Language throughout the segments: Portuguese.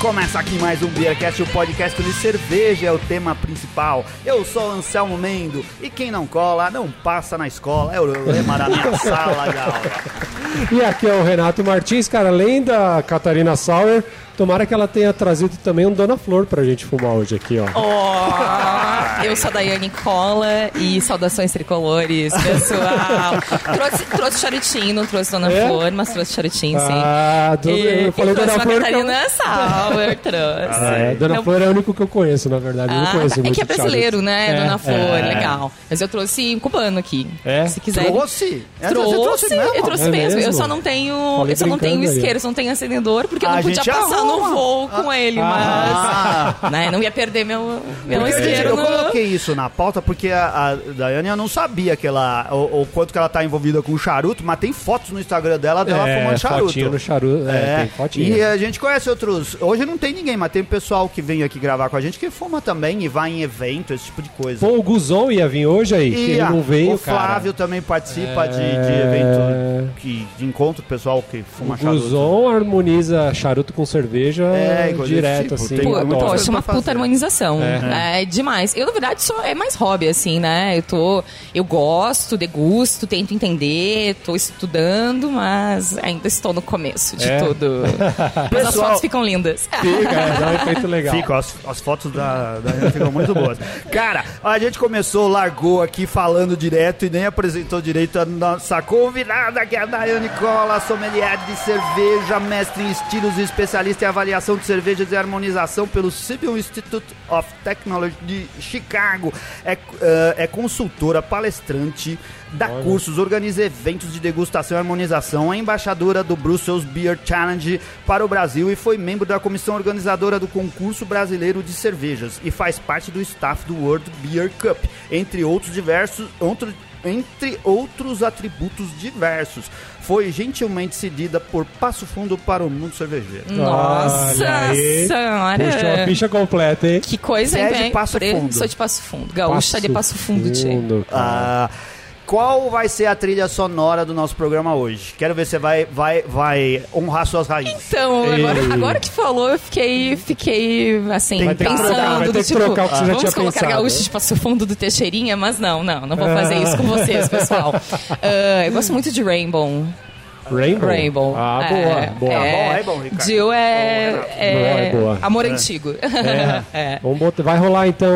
Começa aqui mais um Beercast, o podcast de cerveja é o tema principal. Eu sou Anselmo Mendo e quem não cola não passa na escola. É o lema da minha sala de aula. E aqui é o Renato Martins, cara, além da Catarina Sauer, tomara que ela tenha trazido também um Dona Flor pra gente fumar hoje aqui, ó. Oh, eu sou a Daiane Cola e saudações tricolores, pessoal. trouxe, trouxe charutinho, não trouxe Dona É? Flor, mas trouxe charutinho, sim. Ah, do, E, eu falei e trouxe Dona uma Flor. que eu- Catarina Sauer, trouxe. Ah, é, Dona Não- Flor é o único que eu conheço, na verdade. eu não Ah, conheço é muito que é brasileiro, né, É, Dona Flor, é. legal. Mas eu trouxe um cubano aqui. É? Se quiser. Trouxe? É, você Trouxe, mesmo? eu trouxe É mesmo. Eu só não tenho, Falei eu só não tenho aí. isqueiro, só não tenho acendedor, porque eu não podia passar arruma. No voo com ele, Ah. mas né, não ia perder meu, meu isqueiro. eu no- coloquei isso na pauta porque a, a Daiane eu não sabia que ela, o, o quanto que ela tá envolvida com charuto, mas tem fotos no Instagram dela dela É, fumando charuto. fotinho no charuto, é, tem fotinho. E a gente conhece outros. Hoje não tem ninguém, mas tem pessoal que vem aqui gravar com a gente que fuma também e vai em evento, esse tipo de coisa. Pô, o Guzon ia vir hoje aí, que E ele não veio, o Flávio cara. também participa de, de É. evento que, de encontro pessoal que fuma O charuto. Guzon harmoniza charuto com cerveja É, coisa direto, tipo, assim. tem Pô, poxa, uma puta harmonização. É. demais. Eu, na verdade, só é mais hobby, assim, né? Eu tô. Eu gosto, degusto, tento entender, tô estudando, mas ainda estou no começo de É? tudo. Mas as Pessoal- fotos ficam lindas. Fica, é, um efeito legal. Fica, as, as fotos da, da ficam muito boas. Cara, a gente começou, largou aqui falando direto e nem apresentou direito a nossa convidada, que é a Daiane Cola, sommelier de cerveja, mestre em estilos e especialista em avaliação de cervejas e harmonização pelo Civil Institute of Technology de Chicago. É, eh, é consultora, palestrante, dá cursos, organiza eventos de degustação e harmonização, é embaixadora do Brussels Beer Challenge para o Brasil e foi membro da comissão organizadora do concurso brasileiro de cervejas e faz parte do staff do World Beer Cup, entre outros diversos, outro- entre outros atributos diversos. Foi gentilmente cedida por Passo Fundo para o mundo cervejeiro. Nossa senhora! Puxou a ficha completa, hein? Que coisa, é hein? Passo Fundo. Sou de Passo Fundo. Gaúcha de Passo Fundo. Fundo. Ah, qual vai ser a trilha sonora do nosso programa hoje? Quero ver se você vai, vai, vai honrar suas raízes. Então, agora, agora que falou, eu fiquei, fiquei assim, que pensando trocar, vai do ter que tipo, trocar o que você já vamos tinha colocar pensado. gaúcho de Passo Fundo do Teixeirinha, mas não, não, não vou fazer isso com vocês, pessoal. Ah, eu gosto muito de Rainbow. Rainbow? Rainbow. Ah, É, boa, boa. É, bom, é bom, Ricardo. Jill é, Boa, é, Boa, é boa. amor antigo. É. Vamos botar, vai rolar então.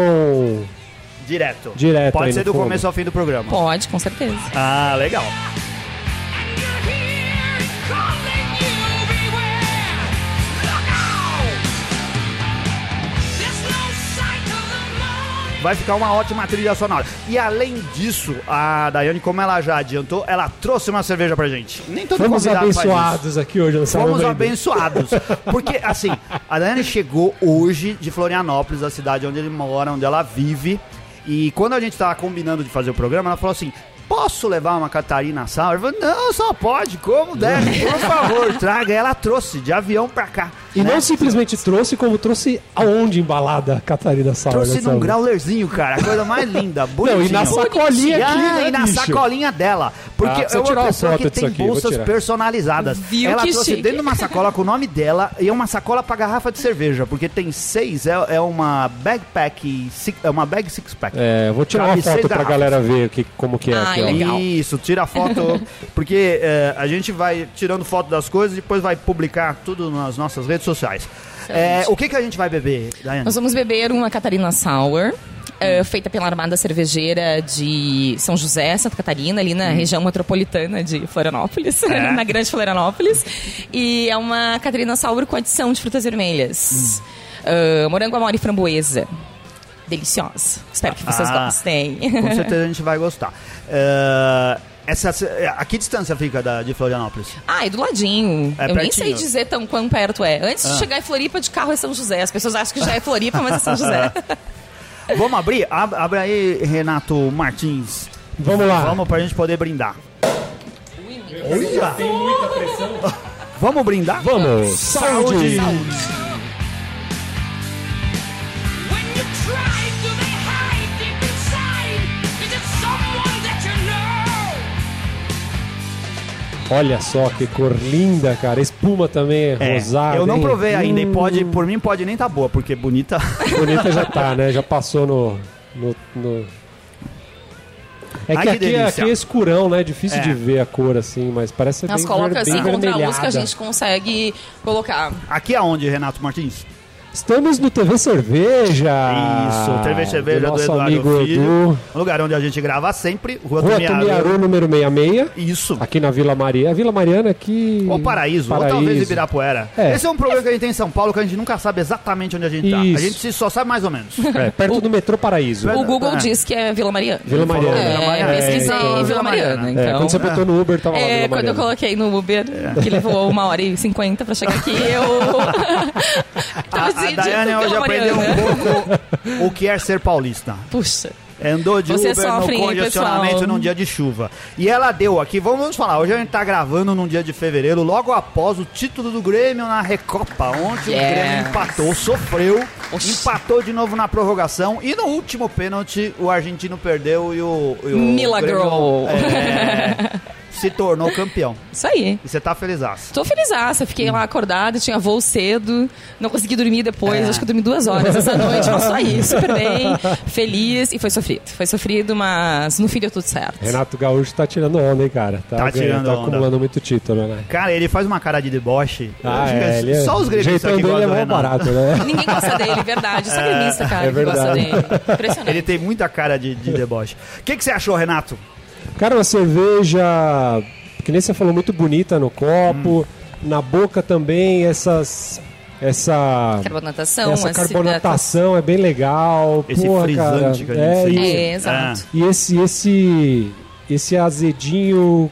Direto. Direto Pode aí ser do fundo. começo ao fim do programa. Pode, com certeza. Ah, legal. Vai ficar uma ótima trilha sonora. E além disso, a Daiane, como ela já adiantou, ela trouxe uma cerveja pra gente. Nem todo Fomos abençoados aqui hoje Salão Fomos abençoados. Porque, assim, a Daiane chegou hoje de Florianópolis, a cidade onde ele mora, onde ela vive. E quando a gente tava combinando de fazer o programa, ela falou assim: Posso levar uma Catarina Sauer? Eu falei, não, só pode, como deve, por favor, traga. Ela trouxe de avião pra cá. E né? não simplesmente trouxe, como trouxe aonde embalada a Catarina Sauer? Trouxe num graulerzinho, cara, a coisa mais linda, Não, bonitinho. e na sacolinha aqui, Ah, né, e na bicho? sacolinha dela. Porque Ah, é uma tirar uma pessoa que tem aqui, bolsas personalizadas. Viu ela que trouxe chique. dentro de uma sacola com o nome dela e uma sacola pra garrafa de cerveja, porque tem seis, é, é uma bagpack, six- é uma bag six pack. É, vou tirar Cabe uma foto pra garrafas. galera ver aqui, como que é Ah, legal. Isso, tira a foto, porque é, a gente vai tirando foto das coisas e depois vai publicar tudo nas nossas redes sociais. É, o que, que a gente vai beber, Daiane? Nós vamos beber uma Catarina Sour. eh, feita pela Armada Cervejeira de São José, Santa Catarina, ali na região metropolitana de Florianópolis, Hum. É. na Grande Florianópolis. E é uma Catarina Sour com adição de frutas vermelhas. Hum. Eh, morango, amora e framboesa. Deliciosa. Espero que vocês Ah, gostem. Com certeza a gente vai gostar. É, essa, a que distância fica da, de Florianópolis? Ah, é do ladinho. É Eu nem pertinho. sei dizer tão quão perto é. Antes Ah. de chegar em Floripa, de carro é São José. As pessoas acham que já é Floripa, mas é São José. Vamos abrir? Ab- Abre aí, Renato Martins. Vamos lá. Vamos pra gente poder brindar. Olha! Vamos brindar? Vamos! Saúde! When Olha só que cor linda, cara. Espuma também é, É, rosada. eu não hein? provei ainda e Hum, pode, por mim pode nem tá boa, porque bonita. Bonita já tá, né? Já passou no. no, no- É Ai, que que aqui, aqui é escurão, né? É difícil É. de ver a cor assim, mas parece ser Nós bem, coloca ver- assim bem contra a luz que a gente consegue colocar. Aqui aonde, Renato Martins? Estamos no TV Cerveja. Isso, TV Cerveja do, do nosso Eduardo amigo Filho. Edu. Um lugar onde a gente grava sempre, Rua, Rua Tumiaru. Número 66. Isso. Aqui na Vila Maria. A Vila Mariana aqui. Ou Paraíso, ou talvez Ibirapuera. É. Esse é um problema que a gente tem em São Paulo, que a gente nunca sabe exatamente onde a gente tá. A gente só sabe mais ou menos. É, perto do metrô Paraíso. É. O Google É. diz que é Vila Mariana. Vila Mariana. Vila É, pesquisei então, Vila Mariana. É, Então, quando você botou no Uber, tava lá É, quando eu coloquei no Uber, que levou uma hora e cinquenta pra chegar aqui, eu. Tava a Daiane hoje aprendeu um Mariana. pouco o que é ser paulista. Puxa. Andou de Você Uber no sofre, hein, congestionamento pessoal? num dia de chuva. E ela deu aqui, vamos, falar, hoje a gente tá gravando num dia de fevereiro, logo após o título do Grêmio na Recopa, onde o Yes. Grêmio empatou, sofreu, Oxi. empatou de novo na prorrogação e no último pênalti o argentino perdeu e o, e o Milagro. Grêmio, é, se tornou campeão. Isso aí. E você tá felizaço. Tô felizaça, fiquei lá acordada, tinha voo cedo, não consegui dormir depois, É. acho que eu dormi duas horas essa noite, mas só aí, super bem, feliz e foi sofrido. Foi sofrido, mas no fim deu tudo certo. Renato Gaúcho tá tirando onda, hein, cara? Tá ganhando, tirando tá onda. acumulando muito título, né? Cara, ele faz uma cara de deboche. Ah, é, ele é- Só os gremistas que gostam é do Renato. barato, né? Ninguém gosta dele, verdade. Só gremista, cara, é que gosta verdade. dele. Impressionante. Ele tem muita cara de, de deboche. O que, que você achou, Renato? Cara, uma cerveja, que nem você falou, muito bonita no copo. Na boca também, essas. Essa. Carbonatação, essa carbonatação é bem legal. Esse Porra, frisante cara, que a gente é, e, É, exato. e esse, esse, esse azedinho,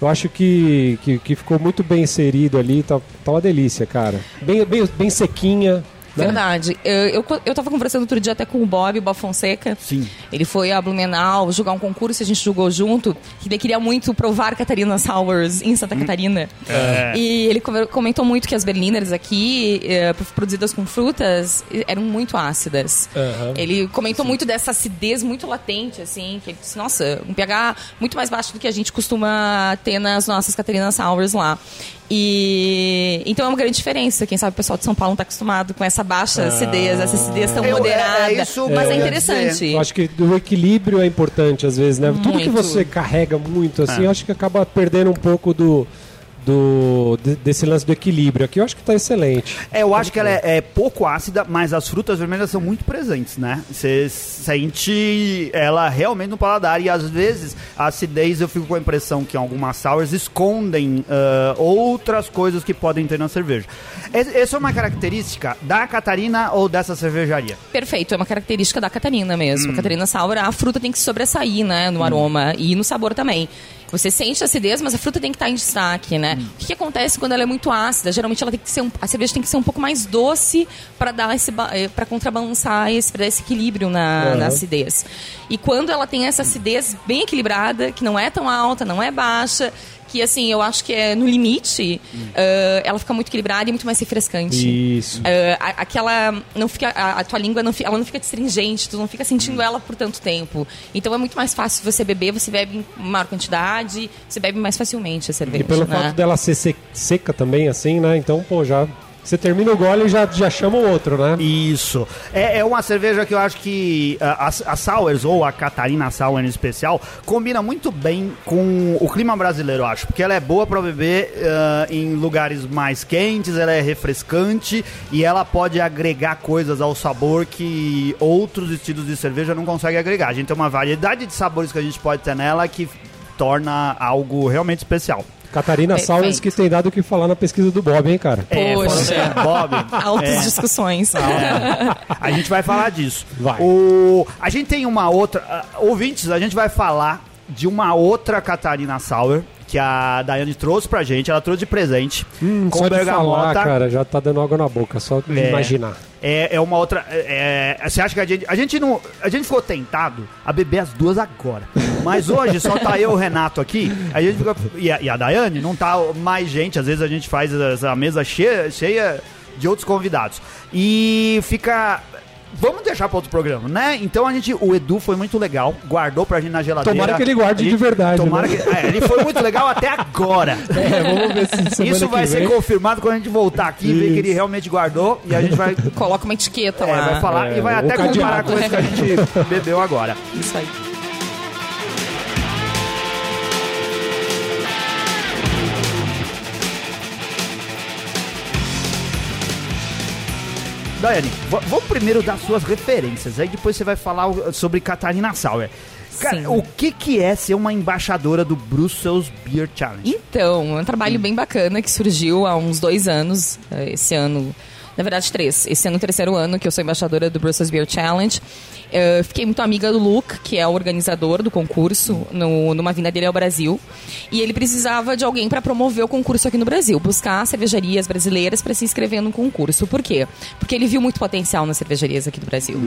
eu acho que, que, que ficou muito bem inserido ali. Tá, tá uma delícia, cara. Bem, bem, bem sequinha. Né? Verdade. Eu, eu, eu tava conversando outro dia até com o Bob, o Bob Fonseca. Sim. Ele foi a Blumenau jogar um concurso, a gente jogou junto, que ele queria muito provar Catarina Sours em Santa Catarina. É. E ele come- comentou muito que as Berliners aqui, eh, produzidas com frutas, eh, eram muito ácidas. Aham. Ele comentou muito dessa acidez muito latente, assim, que ele disse, nossa, um pH muito mais baixo do que a gente costuma ter nas nossas Catarina Sours lá. E então é uma grande diferença. Quem sabe o pessoal de São Paulo não está acostumado com essa baixa acidez, essa acidez tão Eu- é- moderada. é isso que mas é ia interessante. Eu acho que o equilíbrio é importante às vezes, né? Tudo que Muito. você carrega muito, assim, É. eu acho que acaba perdendo um pouco do, do de- desse lance do equilíbrio. Aqui eu acho que tá excelente. É, eu acho que ela é, é pouco ácida, mas as frutas vermelhas são muito presentes, né? Você sente ela realmente no paladar e às vezes a acidez eu fico com a impressão que algumas sours escondem ah, outras coisas que podem ter na cerveja. Es- Essa é uma característica da Catarina ou dessa cervejaria? Perfeito, é uma característica da Catarina mesmo. Hum. A Catarina Sour, a fruta tem que sobressair, né, no aroma e no sabor também. Você sente a acidez, mas a fruta tem que estar em destaque, né? Hum. O que, que acontece quando ela é muito ácida? Geralmente ela tem que ser um, a cerveja tem que ser um pouco mais doce para dar esse para contrabalançar esse, pra dar esse equilíbrio na, Aham. na acidez. E quando ela tem essa acidez bem equilibrada, que não é tão alta, não é baixa, que assim, eu acho que é no limite, ah, ela fica muito equilibrada e muito mais refrescante. Isso. A- aquela não fica a, a tua língua não ela não fica astringente tu não fica sentindo ela por tanto tempo então é muito mais fácil você beber você bebe em maior quantidade você bebe mais facilmente a cerveja E pelo né? fato dela ser se- seca também, assim, né? Então, pô, já. Você termina o gole e já, já chama o outro, né? Isso. É, é uma cerveja que eu acho que ah, a, a Sours, ou a Catarina Sour em especial, combina muito bem com o clima brasileiro, eu acho. Porque ela é boa para beber ah, em lugares mais quentes, ela é refrescante e ela pode agregar coisas ao sabor que outros estilos de cerveja não conseguem agregar. A gente tem uma variedade de sabores que a gente pode ter nela que torna algo realmente especial. Catarina Perfeito. Saurens que tem dado o que falar na pesquisa do Bob, hein, cara? É, Poxa. Bob, altas é, discussões A gente vai falar disso. Vai. O, a gente tem uma outra. ah, ouvintes, a gente vai falar de uma outra Catarina Sauer que a Daiane trouxe pra gente. Ela trouxe de presente. Hum, com só de bergamota. falar, cara, já tá dando água na boca, só de É. imaginar. É, é uma outra. é, é, você acha que a gente. A gente não. A gente ficou tentado a beber as duas agora. Mas hoje só tá eu e o Renato aqui. A gente fica, e, a, e a Daiane, não tá mais gente. Às vezes a gente faz essa mesa cheia, cheia de outros convidados. E fica vamos deixar para outro programa, né? Então a gente, o Edu foi muito legal, guardou pra gente na geladeira. Tomara que ele guarde de verdade, Tomara né? que, é, ele foi muito legal até agora. É, vamos ver se semana Isso vai que ser confirmado quando a gente voltar aqui e ver que ele Isso. realmente guardou e a gente vai, Coloca uma etiqueta é, lá. vai falar É, e vai o até comparar cadeado. com esse que a gente bebeu agora. Isso aí. Daiane, vamos primeiro dar suas referências, aí depois você vai falar sobre Catarina Sauer. Cara, Sim. o que, que é ser uma embaixadora do Brussels Beer Challenge? Então, é um trabalho bem bacana que surgiu há uns dois anos, eh, esse ano. Na verdade, três. Esse ano, é o terceiro ano que eu sou embaixadora do Brussels Beer Challenge. Eh, fiquei muito amiga do Luke, que é o organizador do concurso, no, numa vinda dele ao Brasil. E ele precisava de alguém para promover o concurso aqui no Brasil, buscar cervejarias brasileiras para se inscrever no concurso. Por quê? Porque ele viu muito potencial nas cervejarias aqui do Brasil.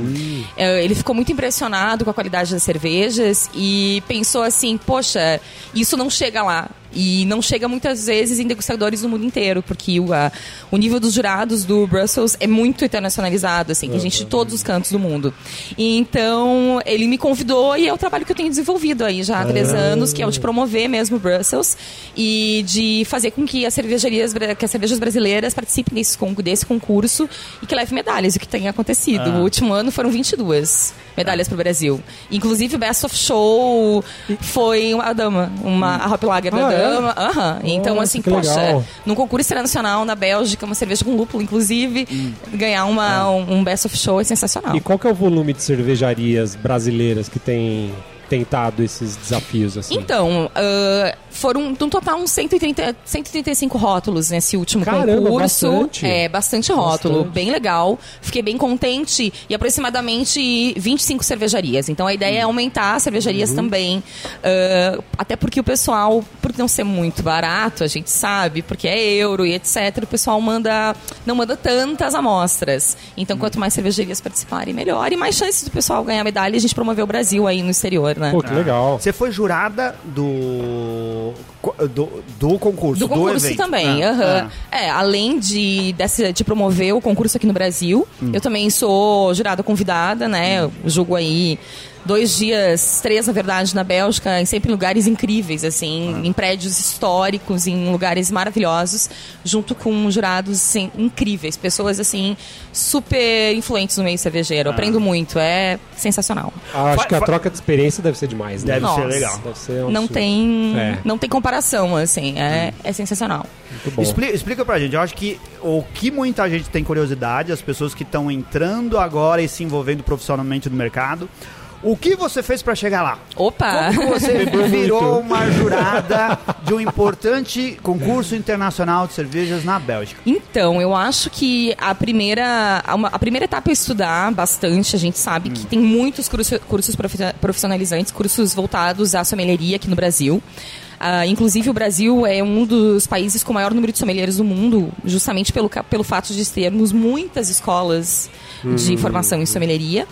Eh, ele ficou muito impressionado com a qualidade das cervejas e pensou assim: poxa, isso não chega lá. E não chega muitas vezes em degustadores do mundo inteiro, porque o, a- o nível dos jurados do Brussels é muito internacionalizado, assim, tem gente de todos os cantos do mundo. E então ele me convidou e é o trabalho que eu tenho desenvolvido aí já há três anos, que é o de promover mesmo o Brussels e de fazer com que as cervejarias, que as cervejas brasileiras participem desse, desse concurso e que leve medalhas, o que tem acontecido. O último ano foram 22 medalhas para o Brasil. Inclusive o Best of Show foi uma dama, uma a Hop Lager da É? dama. Aham. Então, Nossa, assim, poxa, legal. num concurso internacional na Bélgica, uma cerveja com lúpulo, inclusive, ganhar uma, um, um Best of Show é sensacional. E qual que é o volume de cervejarias brasileiras que tem tentado esses desafios assim? Então, ah, foram no total uns 130, 135 rótulos nesse último Caramba, concurso. bastante. É, bastante rótulo, Bastante. bem legal. Fiquei bem contente e aproximadamente 25 cervejarias. Então a ideia é aumentar as cervejarias Uhum. também. ah, até porque o pessoal, por não ser muito barato, a gente sabe, porque é euro e etc, o pessoal manda não manda tantas amostras. Então Uhum. quanto mais cervejarias participarem, melhor. E mais chances do pessoal ganhar medalha e a gente promover o Brasil aí no exterior, né? Pô, que legal. Você foi jurada do, do, do concurso, Do concurso evento. também, Ah, ah. É, além de, dessa, de promover o concurso aqui no Brasil, eu também sou jurada convidada, né? Eu jogo aí dois dias, três, na verdade, na Bélgica, em sempre em lugares incríveis, assim, em prédios históricos, em lugares maravilhosos, junto com jurados assim, incríveis, pessoas assim, super influentes no meio cervejeiro. Eu Aprendo muito, é sensacional. Ah, acho que a troca de experiência deve ser demais, né? Deve Nossa. ser legal. Deve ser um Não absurdo. tem, É. não tem comparação, assim, é, é sensacional. Muito bom. Expli- explica pra gente, eu acho que o que muita gente tem curiosidade, as pessoas que estão entrando agora e se envolvendo profissionalmente no mercado, o que você fez pra chegar lá? Opa! Como você virou uma jurada de um importante concurso internacional de cervejas na Bélgica? Então, eu acho que a primeira, a primeira etapa é estudar bastante. A gente sabe que tem muitos curso- cursos profi- profissionalizantes, cursos voltados à sommelieria aqui no Brasil. Ah, inclusive, o Brasil é um dos países com o maior número de sommeliers do mundo, justamente pelo, pelo fato de termos muitas escolas de formação em sommelieria.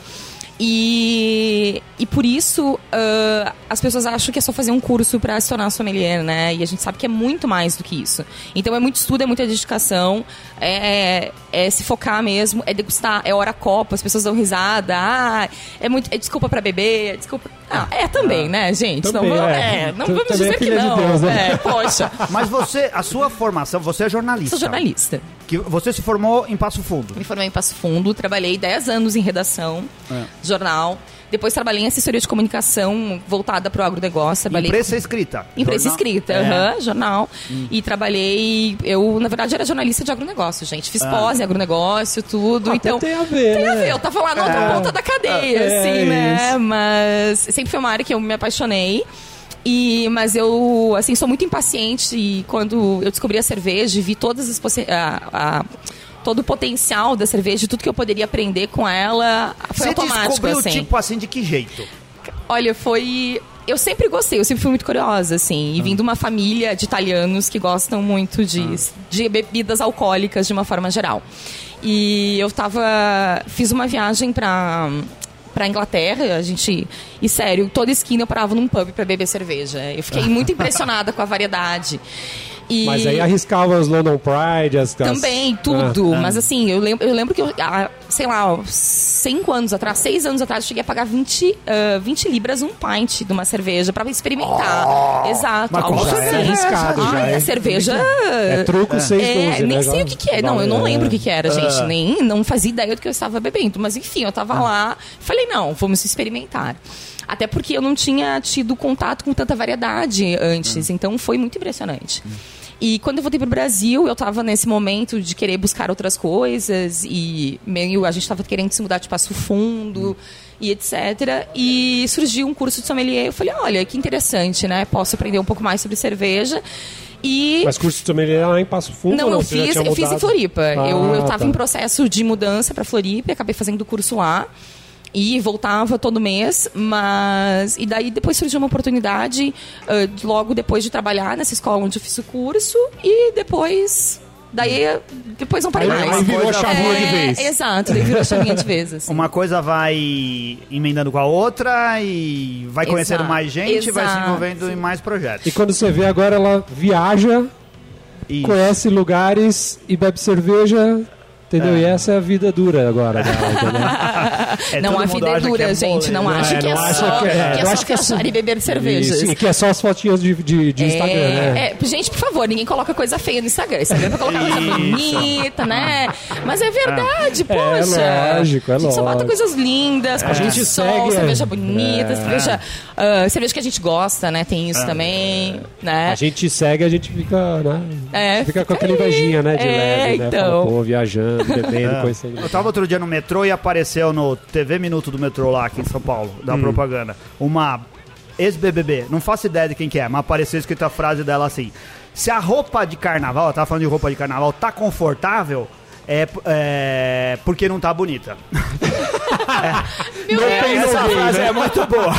E, e por isso ah, as pessoas acham que é só fazer um curso para se tornar sommelier, né? E a gente sabe que é muito mais do que isso. Então é muito estudo, é muita dedicação, é, é se focar mesmo, é degustar, é hora copa, as pessoas dão risada, ah, é muito, é desculpa para beber, é desculpa. Ah, é também, né, gente? Também, não, vamos- é. é, não vamos é dizer que filha de não. Deus, né? É, poxa, Mas você, a sua formação, você é jornalista. sou jornalista. Que você se formou em Passo Fundo. Me formei em Passo Fundo, trabalhei 10 anos em redação, É. jornal. Depois trabalhei em assessoria de comunicação voltada para o agronegócio. Trabalhei Imprensa escrita. Imprensa Jornal- escrita, É. aham, jornal. E trabalhei. Eu, na verdade, era jornalista de agronegócio, gente. Fiz pós em agronegócio, tudo. Ah, então. tem a ver, Tem a né? ver, eu tava lá na outra É. ponta da cadeia, É, assim, é né? isso. Mas sempre foi uma área que eu me apaixonei. E, mas eu, assim, sou muito impaciente e quando eu descobri a cerveja e vi todas as a- a- todo o potencial da cerveja, tudo que eu poderia aprender com ela, foi Você automático, descobriu, assim. tipo assim, de que jeito? Olha, foi. Eu sempre gostei, eu sempre fui muito curiosa, assim. Ah. E vim de uma família de italianos que gostam muito de, Ah. de bebidas alcoólicas de uma forma geral. E eu tava. Fiz uma viagem pra. Pra Inglaterra, a gente. E sério, toda esquina eu parava num pub pra beber cerveja. Eu fiquei muito impressionada com a variedade. E... Mas aí arriscava os London Pride, as... as- Também, tudo. Ah, Mas assim, eu lembro, eu lembro que eu, há, sei lá, cinco anos atrás, seis anos atrás, eu cheguei a pagar 20, ah, 20 libras um pint de uma cerveja pra experimentar. Exato. Mas algo qual já é arriscado, já Ai, é. a cerveja. É truco 6 É, nem sei o que, que é. Não, eu não lembro o que, que era, gente. Ah. Nem não fazia ideia do que eu estava bebendo. Mas enfim, eu tava lá, falei, não, vamos experimentar. Até porque eu não tinha tido contato com tanta variedade antes. Então foi muito impressionante. E quando eu voltei pro Brasil, eu tava nesse momento de querer buscar outras coisas e meio a gente tava querendo se mudar de Passo Fundo e etc. E surgiu um curso de sommelier. Eu falei, olha, que interessante, né? Posso aprender um pouco mais sobre cerveja. E Mas curso de sommelier lá em Passo Fundo? não, ou eu fiz, eu fiz em? Floripa. eu, eu Ah, tava tá. em processo de mudança para Floripa, e acabei fazendo o curso lá. E voltava todo mês, mas. E daí depois surgiu uma oportunidade, de- logo depois de trabalhar nessa escola onde eu fiz o curso, e depois. Daí depois não parei Aí- mais. aí virou a chavinha de vez. Exato, daí virou chavinha de vez. assim. Uma coisa vai emendando com a outra e vai conhecendo Exato, mais gente, vai se exato. envolvendo em mais projetos. E quando você vê agora, ela viaja, Isso. conhece lugares e bebe cerveja, entendeu? E essa é a vida dura agora. entendeu? É, não, a vida é dura, é gente. Não acha É, que é só, que é- é só acho que é só- e beber cervejas. Sim, que é só as fotinhas de, de, de Instagram, né? É, gente, por favor, ninguém coloca coisa feia no Instagram. Instagram é pra colocar coisa bonita, né? Mas é verdade, poxa. lógico, é a gente só bota lógico. coisas lindas, A gente de sol, segue, é. cerveja bonita, É. cerveja, ah, cerveja que a gente gosta, né? Tem isso também, né? A gente segue, a gente fica, né? É, fica com fica aquela invejinha, né? De É, leve, né? então. Fala, pô, viajando, bebendo, conhecendo. Eu tava outro dia no metrô e apareceu no TV Minuto do metrô lá aqui em São Paulo, Hum. da propaganda, uma ex-BBB, não faço ideia de quem que é, mas apareceu escrita a frase dela assim: Se a roupa de carnaval, ela tava falando de roupa de carnaval, tá confortável, é, é porque não tá bonita. Meu É, Deus, essa frase né? é muito boa.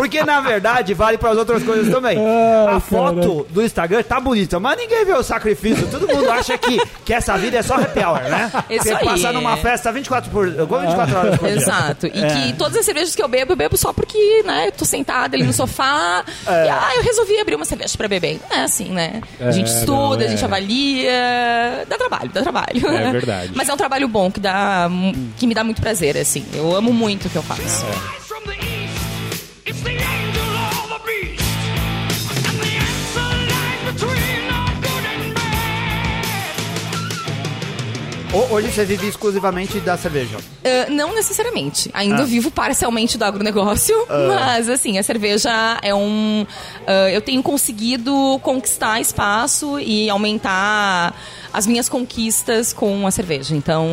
Porque na verdade vale para as outras coisas também. Ai, a foto cara. do Instagram tá bonita, mas ninguém vê o sacrifício. Todo mundo acha que, que essa vida é só happy hour, né? Isso Você aí. passa numa festa 24 por 24 horas por dia. Exato. E É. que todas as cervejas que eu bebo, eu bebo só porque, né, eu tô sentada ali no sofá É. e, ah, eu resolvi abrir uma cerveja pra beber. Não é assim, né? a gente É, estuda, não, a gente é. avalia. Dá trabalho, dá trabalho. É verdade. Mas é um trabalho bom, que, dá, que me dá muito prazer, assim. Eu amo muito o que eu faço. Rise Hoje você vive exclusivamente da cerveja. Ah, não necessariamente. Ainda Ah. vivo parcialmente do agronegócio, mas assim, a cerveja é um. ah, eu tenho conseguido conquistar espaço e aumentar as minhas conquistas com a cerveja. Então,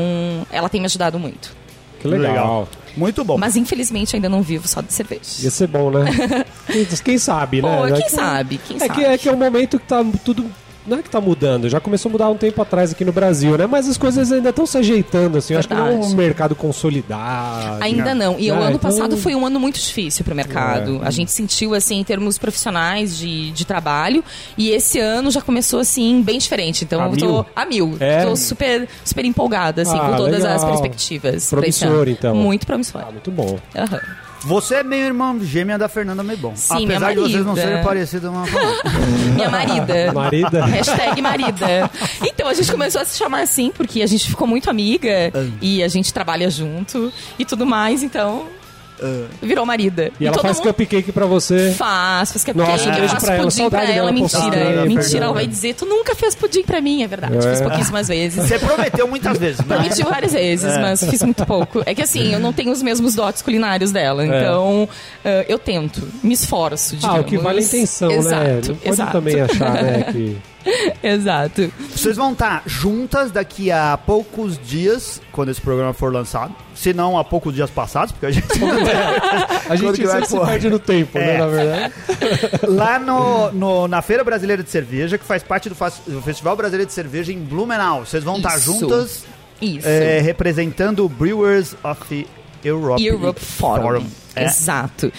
ela tem me ajudado muito. Que legal. Muito bom. Mas infelizmente ainda não vivo só de cerveja. Ia ser bom, né? quem, quem sabe, né? Pô, quem que- sabe? Quem é sabe? que, é que é um momento que tá tudo. Não é que tá mudando, já começou a mudar um tempo atrás aqui no Brasil, né? Mas as coisas ainda estão se ajeitando, assim. Acho que não é um mercado consolidado. Ainda não. E o É, ano então- passado foi um ano muito difícil para o mercado. É. A gente sentiu, assim, em termos profissionais de, de trabalho. E esse ano já começou, assim, bem diferente. Então A eu tô mil? a mil. É? Tô super, super empolgada, assim, Ah, com todas as legal. perspectivas. pra esse Promissor, ano. então. Muito promissor. Ah, muito bom. Aham. Você é meio irmã gêmea da Fernanda Meibon. Sim, minha Apesar de vocês não serem parecidos uma com a outra. Minha marida. Marida. Hashtag marida. Então, a gente começou a se chamar assim, porque a gente ficou muito amiga Ah. e a gente trabalha junto e tudo mais, então. Virou marida. E ela todo faz mundo cupcake pra você. Faz, faz cupcake, Nossa, eu faço pra ela, pudim saudade pra ela. Mentira, né, mentira, ela vai dizer, tu nunca fez pudim pra mim, é verdade. É. Fiz pouquíssimas vezes. Você prometeu muitas vezes, né? Prometi várias vezes, mas fiz muito pouco. É que assim, eu não tenho os mesmos dotes culinários dela, então eh, eu tento, me esforço, É. Ah, digamos. o que vale é a intenção, exato, né? Não pode exato. também achar, né, que... Exato. Vocês vão estar juntas daqui a poucos dias, quando esse programa for lançado. Se não, há poucos dias passados, porque a gente A gente vai sempre se perde no tempo, né, É. na verdade. lá no, no- na Feira Brasileira de Cerveja, que faz parte do, do Festival Brasileiro de Cerveja em Blumenau. Vocês vão estar juntas Isso. é, representando o Brewers of Europe, Europe Forum. É. Exato.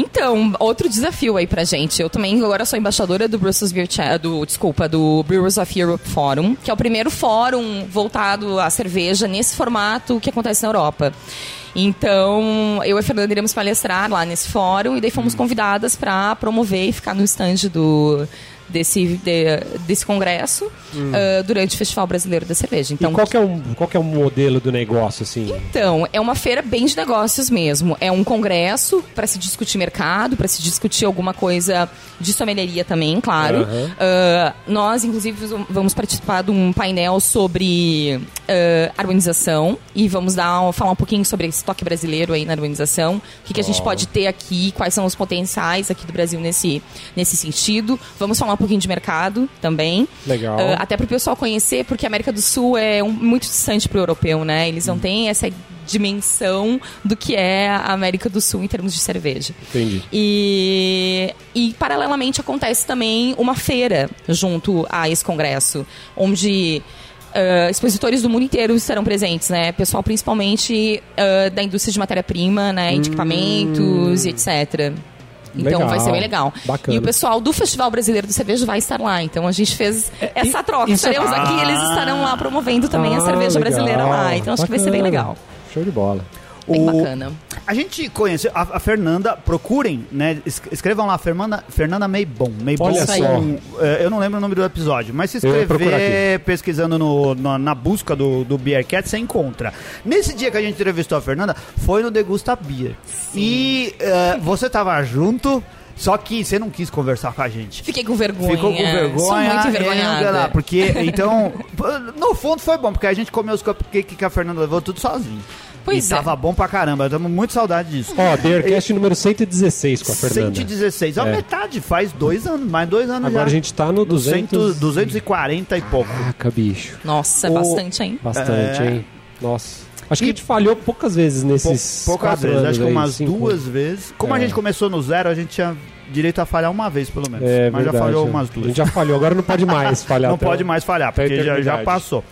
Então, outro desafio aí pra gente. Eu também agora sou embaixadora do Brussels Beer do, desculpa, do Brewers of Europe Forum, que é o primeiro fórum voltado à cerveja nesse formato que acontece na Europa. Então, eu e a Fernanda iremos palestrar lá nesse fórum e daí fomos convidadas para promover e ficar no stand do desse, de- desse congresso ah, durante o Festival Brasileiro da Cerveja. Então, e qual que, é um, qual é o modelo do negócio, assim? então, é uma feira bem de negócios mesmo. É um congresso para se discutir mercado, para se discutir alguma coisa de sommelieria também, claro. Aham. Ah, nós, inclusive, vamos participar de um painel sobre ah, harmonização e vamos dar, falar um pouquinho sobre estoque brasileiro aí na harmonização, o que, que a gente pode ter aqui, quais são os potenciais aqui do Brasil nesse, nesse sentido. Vamos falar um pouquinho de mercado também. Legal. Ah, até para o pessoal conhecer, porque a América do Sul é um- muito distante para o europeu, né? Eles não têm essa dimensão do que é a América do Sul em termos de cerveja. Entendi. E, e paralelamente acontece também uma feira junto a esse congresso, onde ah, expositores do mundo inteiro estarão presentes, né? Pessoal principalmente ah, da indústria de matéria-prima, né? De equipamentos e etc. Então Legal. vai ser bem legal. Bacana. E o pessoal do Festival Brasileiro de Cerveja vai estar lá. Então a gente fez essa troca. é- Estaremos aqui e eles estarão lá promovendo também a Ah, cerveja legal. brasileira lá. Então acho que vai ser bem Bacana. legal. Show de bola. Bem O- bacana. A gente conheceu a, a Fernanda, procurem, né? es- Escrevam lá, Fernanda, Fernanda Meibon. Meibon Olha só. é, eu não lembro o nome do episódio, mas se escrever pesquisando no, no- na busca do, do Beer Cat, você encontra. Nesse dia que a gente entrevistou a Fernanda, foi no Degusta Beer. E é, você tava junto, só que você não quis conversar com a gente. Fiquei com vergonha. Ficou com vergonha. Sou muito e envergonhada. lá, Porque, então, no fundo foi bom, porque a gente comeu os cupcakes que a Fernanda levou tudo sozinho. Pois e é. tava bom pra caramba, estamos muito saudade disso. Ó, Beercast número 116 com a Fernanda. 116, a É. metade, faz dois anos, mais dois anos Agora já. a gente tá no 200... 200, 240 e pouco. Caraca, bicho. Nossa, O- bastante, hein? Bastante, É. hein? Nossa. Acho que a gente falhou poucas vezes Pou- nesses poucas quatro vezes, anos acho que umas cinco. duas vezes. Como a É. gente começou no zero, a gente tinha direito a falhar uma vez, pelo menos. É, Mas verdade. já falhou umas A duas. gente já falhou, agora não pode mais falhar. Não pode mais falhar, a porque já, já passou.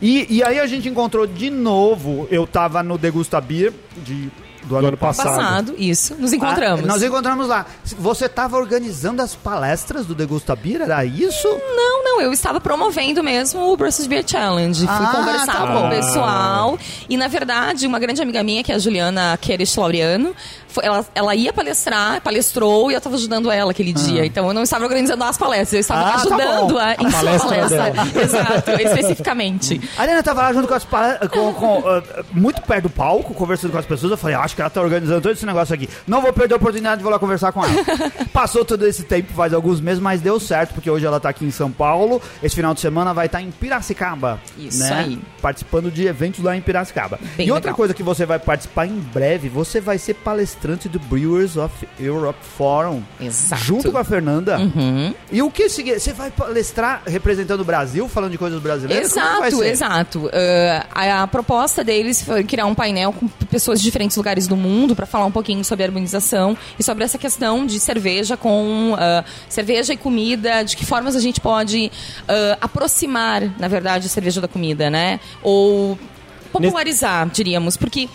E, e aí a gente encontrou de novo, eu tava no Degusta Beer de, do, ano, ano passado. Passado, isso. Nos encontramos. Ah, nós encontramos lá. Você tava organizando as palestras do Degusta Beer, era isso? Não, não, eu estava promovendo mesmo o Brussels Beer Challenge. Fui Ah, conversar tá com o pessoal. E, na verdade, uma grande amiga minha, que é a Juliana Queres Laureano, foi- ela, ela ia palestrar, palestrou e eu estava ajudando ela aquele dia. Então, eu não estava organizando as palestras, eu estava Ah, tá ajudando bom. a, em sua palestra palestra. Exato, especificamente. A Helena tava lá junto com as palestras, com, com, ah, muito perto do palco, conversando com as pessoas. Eu falei, acho que ela tá organizando todo esse negócio aqui. Não vou perder a oportunidade de vou lá conversar com ela. Passou todo esse tempo, faz alguns meses, mas deu certo, porque hoje ela tá aqui em São Paulo. Esse final de semana vai estar em Piracicaba. Isso né? aí. Participando de eventos lá em Piracicaba. Bem e outra legal. coisa que você vai participar em breve, você vai ser palestrante do Brewers of Europe Forum. Exato. Junto com a Fernanda. Uhum. E o que seguir? Você vai palestrar representando o Brasil, falando de coisas brasileiras? Exato, exato. Ah, a, a proposta deles foi criar um painel com pessoas de diferentes lugares do mundo para falar um pouquinho sobre a harmonização e sobre essa questão de cerveja com ah, cerveja e comida, de que formas a gente pode ah, aproximar, na verdade, a cerveja da comida, né? Ou popularizar, diríamos, porque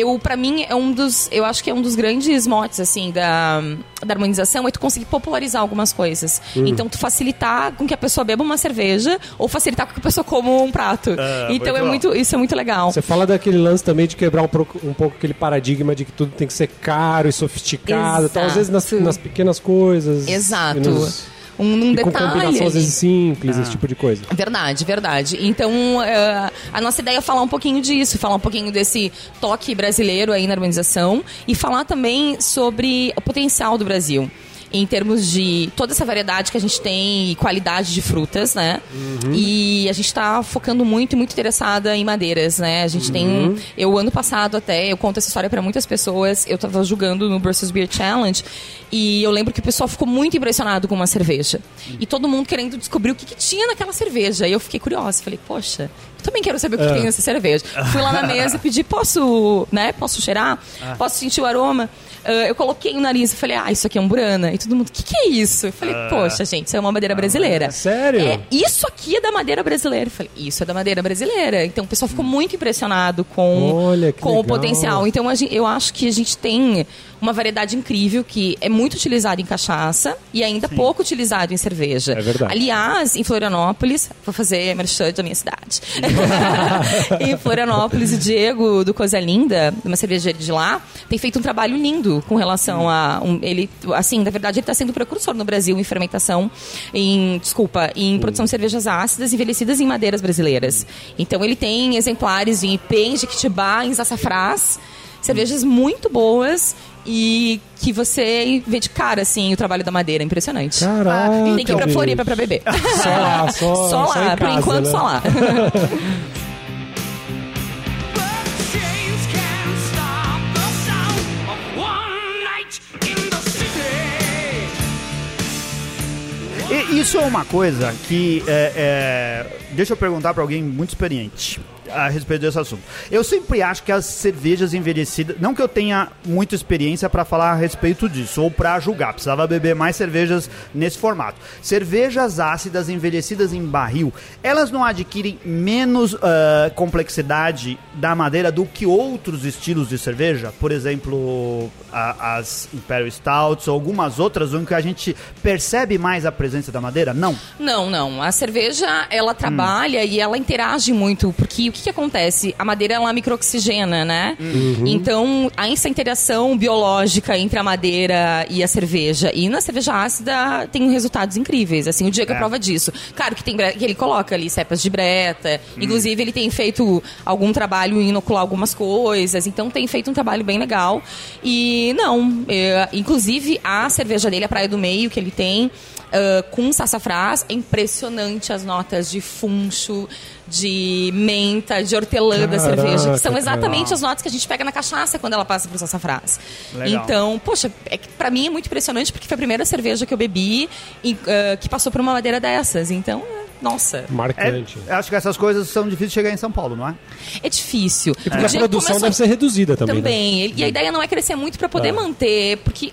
eu para mim é um dos eu acho que é um dos grandes motes assim da, da harmonização é tu conseguir popularizar algumas coisas então tu facilitar com que a pessoa beba uma cerveja ou facilitar com que a pessoa coma um prato Ah, então muito é bom. muito isso é muito legal Você fala daquele lance também de quebrar um pouco, um pouco aquele paradigma de que tudo tem que ser caro e sofisticado. Tal. Às vezes nas, Exato. nas pequenas coisas. exato e nos- um, um e com detalhe combinação às vezes simples, esse tipo de coisa. Verdade, verdade. Então, eh, a nossa ideia é falar um pouquinho disso, falar um pouquinho desse toque brasileiro aí na urbanização e falar também sobre o potencial do Brasil. Em termos de toda essa variedade que a gente tem e qualidade de frutas, né? E a gente está focando muito e muito interessada em madeiras, né? A gente tem. Eu, ano passado até, eu conto essa história para muitas pessoas. Eu estava julgando no Brussels Beer Challenge e eu lembro que o pessoal ficou muito impressionado com uma cerveja. E todo mundo querendo descobrir o que, que tinha naquela cerveja. E eu fiquei curiosa. Falei, poxa, eu também quero saber o que, que tem nessa cerveja. Fui lá na mesa e pedi, posso, né? Posso cheirar? Posso sentir o aroma? Ah, eu coloquei o nariz e falei, ah, isso aqui é um burana. E todo mundo, o que, que é isso? Eu falei, poxa, gente, isso é uma madeira brasileira. Sério? É, isso aqui é da madeira brasileira. Eu falei, isso é da madeira brasileira. Então o pessoal ficou muito impressionado com, Olha, com o potencial. Então a eu acho que a gente tem uma variedade incrível que é muito utilizada em cachaça e ainda pouco utilizado em cerveja. É verdade. Aliás, em Florianópolis, vou fazer merchan da minha cidade. em Florianópolis, o Diego do Coisa Linda, uma cervejaria de lá, tem feito um trabalho lindo com relação a um, ele, assim, na verdade ele está sendo precursor no Brasil em fermentação, em desculpa, em produção de cervejas ácidas envelhecidas em madeiras brasileiras. Então ele tem exemplares em IP, em Jequitibá, em Sassafrás, cervejas muito boas e que você vê de cara assim o trabalho da madeira, impressionante. Caraca, Tem que ir pra. Floripa pra beber. Só lá, só, Só só lá, em por casa, enquanto né? só lá. E isso é uma coisa que é, é, deixa eu perguntar para alguém muito experiente a respeito desse assunto. Eu sempre acho que as cervejas envelhecidas, não que eu tenha muita experiência para falar a respeito disso ou para julgar, precisava beber mais cervejas nesse formato. Cervejas ácidas envelhecidas em barril, elas não adquirem menos ah, complexidade da madeira do que outros estilos de cerveja? Por exemplo, a- as Imperial Stouts ou algumas outras que a gente percebe mais a presença da madeira? Não. Não, não. A cerveja, ela trabalha e ela interage muito, porque o que, que acontece? A madeira, ela microoxigena, né? Então, há essa interação biológica entre a madeira e a cerveja. E na cerveja ácida tem resultados incríveis. Assim, o Diego é É. prova disso. Claro que tem que ele coloca ali cepas de breta. Inclusive, ele tem feito algum trabalho em inocular algumas coisas. Então, tem feito um trabalho bem legal. E não, é, inclusive a cerveja dele, a Praia do Meio, que ele tem, ah, com sassafrás, é impressionante as notas de funcho, de menta, de hortelã da Caraca, cerveja, que são exatamente as notas que a gente pega na cachaça quando ela passa pro sassafrás. Legal. Então, poxa, é que pra mim é muito impressionante porque foi a primeira cerveja que eu bebi e, ah, que passou por uma madeira dessas. Então, nossa, É, Marcante. eu acho que essas coisas são difíceis de chegar em São Paulo, não é? é difícil. E porque a produção deve ser reduzida também. né? Também. Ele- E a ideia não é crescer muito para poder Ah. manter, porque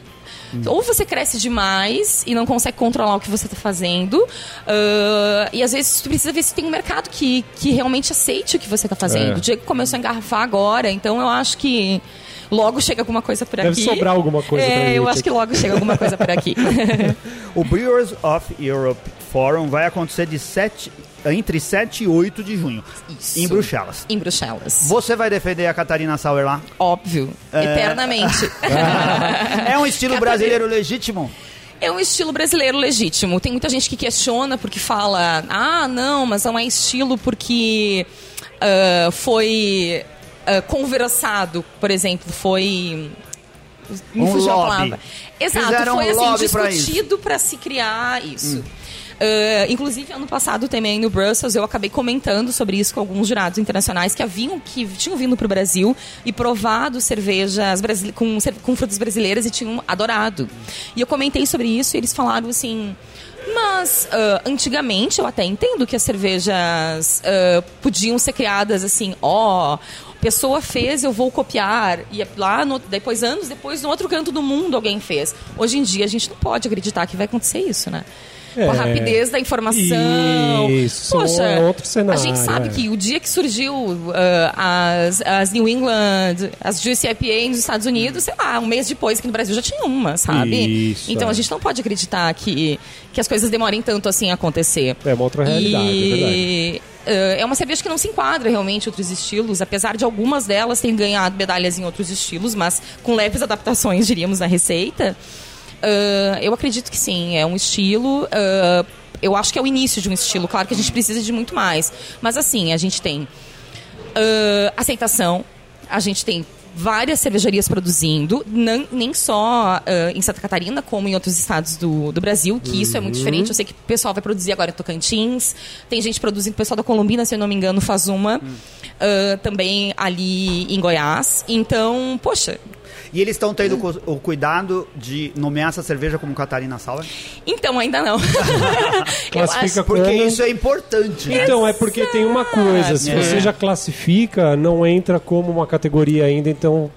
ou você cresce demais e não consegue controlar o que você está fazendo, ah, e às vezes tu precisa ver se tem um mercado que, que realmente aceite o que você está fazendo. É. O Diego começou a engarrafar agora, então eu acho que logo chega alguma coisa por Deve aqui. sobrar alguma coisa É, eu acho que logo chega alguma coisa por aqui. O Brewers of Europe Forum vai acontecer de 7, entre 7 e 8 de junho, Isso. em Bruxelas. em Bruxelas. Você vai defender a Catarina Sauer lá? Óbvio. Eternamente. É um estilo Catarina- brasileiro legítimo? É um estilo brasileiro legítimo. Tem muita gente que questiona porque fala: ah, não, mas não é estilo porque ah, foi ah, conversado, por exemplo, foi. Me Um fugiu a palavra. Exato, Fizeram foi um assim, discutido para se criar isso. Ah, inclusive, ano passado também no Brussels, eu acabei comentando sobre isso com alguns jurados internacionais que haviam que tinham vindo para o Brasil e provado cervejas com, com frutas brasileiras e tinham adorado. E eu comentei sobre isso e eles falaram assim. Mas ah, antigamente eu até entendo que as cervejas ah, podiam ser criadas assim, ó, pessoa fez, eu vou copiar. E lá, no- depois, anos depois, no outro canto do mundo alguém fez. Hoje em dia a gente não pode acreditar que vai acontecer isso, né? Com a É. rapidez da informação. Isso, é outro cenário, A gente sabe é. que o dia que surgiu ah, as, as New England, as Juicy IPA nos Estados Unidos, sei lá, um mês depois aqui no Brasil já tinha uma, sabe? Isso, então é. a gente não pode acreditar que, que as coisas demorem tanto assim a acontecer. É uma outra realidade, é e, eh, é uma cerveja que não se enquadra realmente em outros estilos, apesar de algumas delas terem ganhado medalhas em outros estilos, mas com leves adaptações, diríamos, na receita. Ah, eu acredito que sim, é um estilo. ah, eu acho que é o início de um estilo. Claro que a gente precisa de muito mais. Mas assim, a gente tem ah, aceitação, a gente tem várias cervejarias produzindo, não- nem só ah, em Santa Catarina, como em outros estados do, do Brasil, que isso é muito diferente. Eu sei que o pessoal vai produzir agora em Tocantins, tem gente produzindo, o pessoal da Colombina, se eu não me engano, faz uma, ah, também ali em Goiás. Então, poxa, E eles estão tendo cu- o cuidado de nomear essa cerveja como Catarina Sauer? então ainda não. Classifica acho, Porque isso é importante, né? Então, é porque tem uma coisa, se É. você já classifica, não entra como uma categoria ainda, então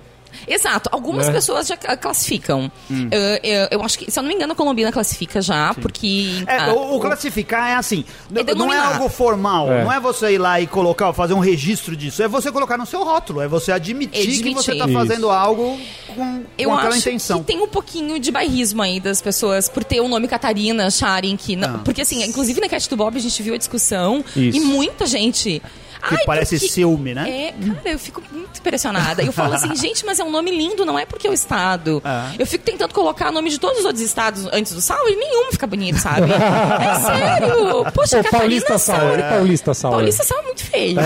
Exato. Algumas Né? pessoas já ca- classificam. Hum. Eu, eu- eu acho que, se eu não me engano, a Colombina classifica já, porque. É, ah, o, o classificar é assim, É não é algo formal, É. não é você ir lá e colocar, fazer um registro disso, é você colocar no seu rótulo, é você admitir, que Admitir. você está fazendo algo com, Eu com aquela acho intenção. que tem um pouquinho de bairrismo aí das pessoas por ter o nome Catarina acharem que. não- Ah. Porque assim, inclusive na Cat do Bob a gente viu a discussão Isso. e muita gente. Que "Ai, parece porque- ciúme, né? É, cara, eu fico muito impressionada. Eu falo assim, gente, mas é um nome lindo, não é porque é o estado. Ah. Eu fico tentando colocar o nome de todos os outros estados antes do Sauer e nenhum fica bonito, sabe? É sério. Poxa, Catarina Paulista Sauer, Sauer. Paulista Sauer. Paulista Sauer é muito feio.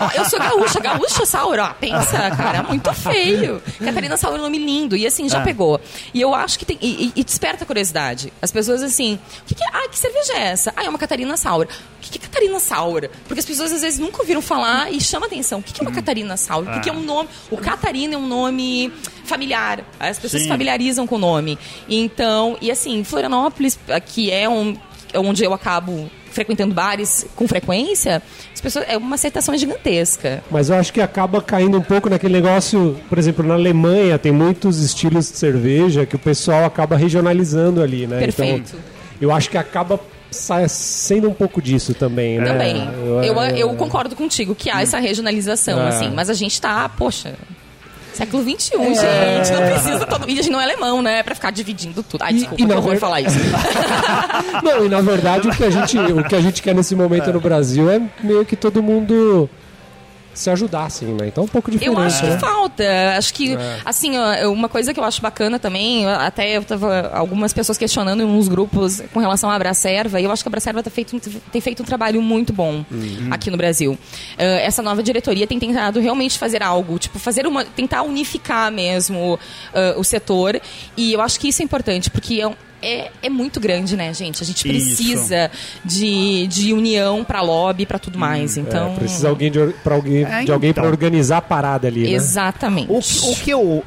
Ó, Eu sou gaúcha, gaúcha Sauer, ó, pensa, cara, é muito feio. Catarina Sauer é um nome lindo, e assim, já Ah. pegou. E eu acho que tem, e, e- e desperta curiosidade. As pessoas assim, o que que é, ah, que cerveja é essa? Ah, é uma Catarina Sauer. O que que é Catarina Sauer? Porque as pessoas às vezes nunca ouviram falar e chama atenção. O que que é uma Catarina Sauer? Porque é um nome, o Catarina é um nome familiar. As pessoas Sim. se familiarizam com o nome. Então, e assim, Florianópolis, que é um, onde eu acabo frequentando bares com frequência, as pessoas, é uma aceitação gigantesca. Mas eu acho que acaba caindo um pouco naquele negócio, por exemplo, na Alemanha tem muitos estilos de cerveja que o pessoal acaba regionalizando ali, né? Perfeito. Então, eu acho que acaba sa- sendo um pouco disso também, né? Também. Eu, é- eu concordo contigo que há essa regionalização, É. assim, mas a gente tá, poxa. Século XXI, gente. Não precisa todo. E a gente não é alemão, né? Pra ficar dividindo tudo. Ai, E- desculpa, e na horror ver- falar isso. Não, e na verdade o que a gente, o que a gente quer nesse momento no Brasil é meio que todo mundo se ajudar, assim, né? Então é um pouco diferente. Eu acho né? que falta. Acho que, assim, ó, uma coisa que eu acho bacana também, até eu tava algumas pessoas questionando em uns grupos com relação à Abracerva, e eu acho que a Abracerva tá feito, tem feito um trabalho muito bom aqui no Brasil. Eh, essa nova diretoria tem tentado realmente fazer algo, tipo, fazer uma. tentar unificar mesmo eh, o setor. E eu acho que isso é importante, porque é um- é, é muito grande, né, gente? A gente Isso. precisa de, de união pra lobby, pra tudo mais. Então. É, precisa alguém de, pra alguém, É, de alguém então. para organizar a parada ali, né? Exatamente. O, o que eu, uh,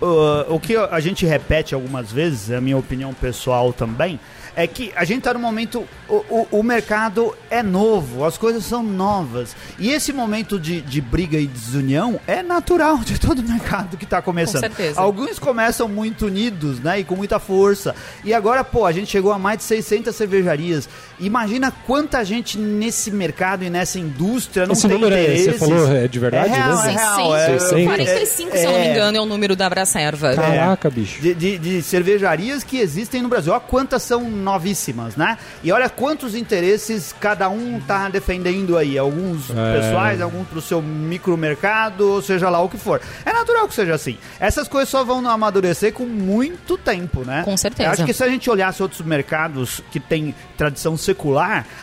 o que a gente repete algumas vezes, é a minha opinião pessoal também, é que a gente está no momento. O, o, o mercado é novo, as coisas são novas. E esse momento de, de briga e desunião é natural de todo mercado que está começando. Com certeza. Alguns começam muito unidos, né? E com muita força. E agora, pô, a gente chegou a mais de 600 cervejarias. Imagina quanta gente nesse mercado e nessa indústria não Esse tem número é- você interesses. falou, é de verdade É real, mesmo? é real. é- 600? 45, se eu não me é- engano, é o número da Abracerva. Caraca, bicho. de, de- de cervejarias que existem no Brasil. Olha quantas são novíssimas, né? E olha quantos interesses cada um tá defendendo aí. Alguns É. pessoais, alguns pro seu micromercado, ou seja lá o que for. É natural que seja assim. Essas coisas só vão amadurecer com muito tempo, né? Com certeza. Eu acho que se a gente olhasse outros mercados que têm tradição secular,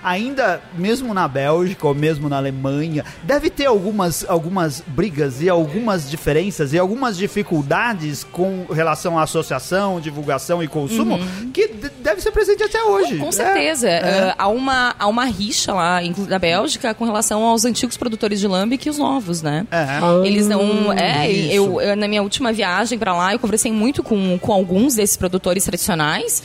ainda mesmo na Bélgica ou mesmo na Alemanha, deve ter algumas, algumas brigas e algumas diferenças e algumas dificuldades com relação à associação, divulgação e consumo que d- deve ser presente até hoje. Com É, certeza. é. Uh, há, uma, há uma rixa lá, inclusive da Bélgica, com relação aos antigos produtores de lambic e os novos, né? É. Ah, Eles não. É, isso. eu, eu, na minha última viagem pra lá, eu conversei muito com, com alguns desses produtores tradicionais.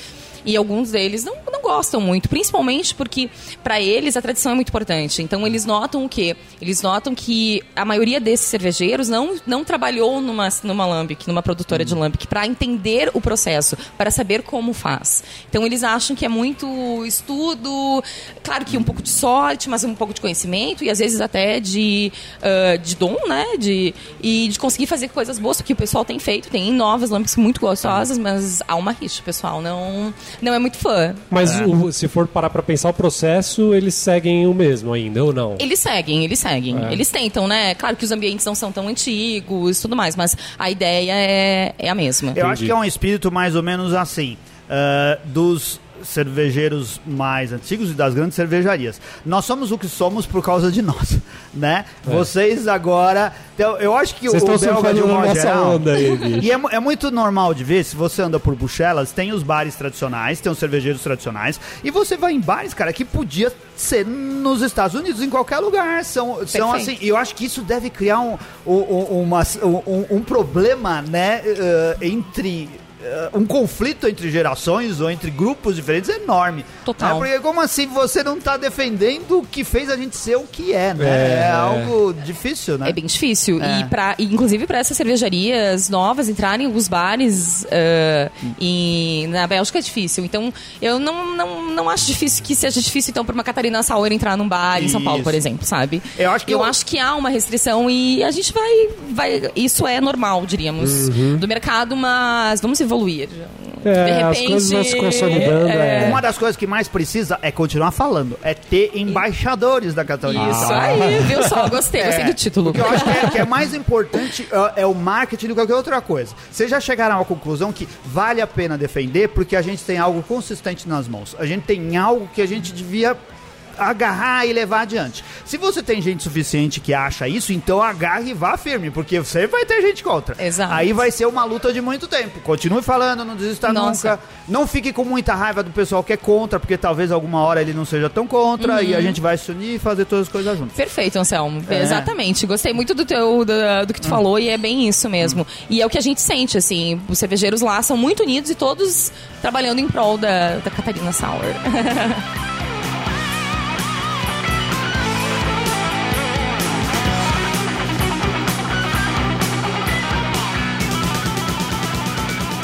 E alguns deles não, não gostam muito, principalmente porque para eles a tradição é muito importante. Então eles notam o quê? Eles notam que a maioria desses cervejeiros não, não trabalhou numa, numa lambic, numa produtora de lambic, para entender o processo, para saber como faz. Então eles acham que é muito estudo, claro que um pouco de sorte, mas um pouco de conhecimento e às vezes até de, ah, de dom, né? De, e de conseguir fazer coisas boas, que o pessoal tem feito. Tem novas lambics muito gostosas, mas há uma rixa, o pessoal não, não é muito fã. Mas o- se for parar pra pensar o processo, eles seguem o mesmo ainda, ou não? Eles seguem, eles seguem. É. Eles tentam, né? Claro que os ambientes não são tão antigos e tudo mais, mas a ideia é, é a mesma. Eu acho Entendi. que é um espírito mais ou menos assim, ah, dos cervejeiros mais antigos e das grandes cervejarias. Nós somos o que somos por causa de nós, né? Vocês agora... Então, eu acho que É. Vocês o belga, de um modo nossa geral... onda aí, bicho. E é, é muito normal de ver, se você anda por Bruxelas, tem os bares tradicionais, tem os cervejeiros tradicionais, e você vai em bares, cara, que podia ser nos Estados Unidos, em qualquer lugar. São, são assim, e eu acho que isso deve criar um, um, um- uma- um- um problema, né, eh, entre um conflito entre gerações ou entre grupos diferentes enorme. Total. Né? Porque como assim você não tá defendendo o que fez a gente ser o que é, né? É, É. algo difícil, né? É bem difícil. É. E pra, e, inclusive para essas cervejarias novas entrarem os bares ah, em- na Bélgica é difícil. Então, eu não, não, não acho difícil que seja difícil, então, para uma Catarina Sauer entrar num bar em São Paulo, por exemplo, sabe? Eu acho que eu eu- acho que há uma restrição e a gente vai. vai isso é normal, diríamos, do mercado, mas vamos evoluir. É, De as repente, coisas vão se consolidando. É. Uma das coisas que mais precisa é continuar falando, é ter embaixadores da Catarina. Isso Sauer. aí, viu só? Gostei, gostei É, do título. O que eu acho que é, que é mais importante é, é o marketing do que qualquer outra coisa. Vocês já chegaram à conclusão que vale a pena defender porque a gente tem algo consistente nas mãos. A gente tem algo que a gente devia agarrar e levar adiante. Se você tem gente suficiente que acha isso, então agarre e vá firme, porque sempre vai ter gente contra. Exato. Aí vai ser uma luta de muito tempo. Continue falando, não desista Nossa. nunca. Não fique com muita raiva do pessoal que é contra, porque talvez alguma hora ele não seja tão contra e a gente vai se unir e fazer todas as coisas juntos. Perfeito, Anselmo. É. Exatamente. Gostei muito do teu do, do que tu falou e é bem isso mesmo. E é o que a gente sente, assim. Os cervejeiros lá são muito unidos e todos trabalhando em prol da, da Catarina Sauer.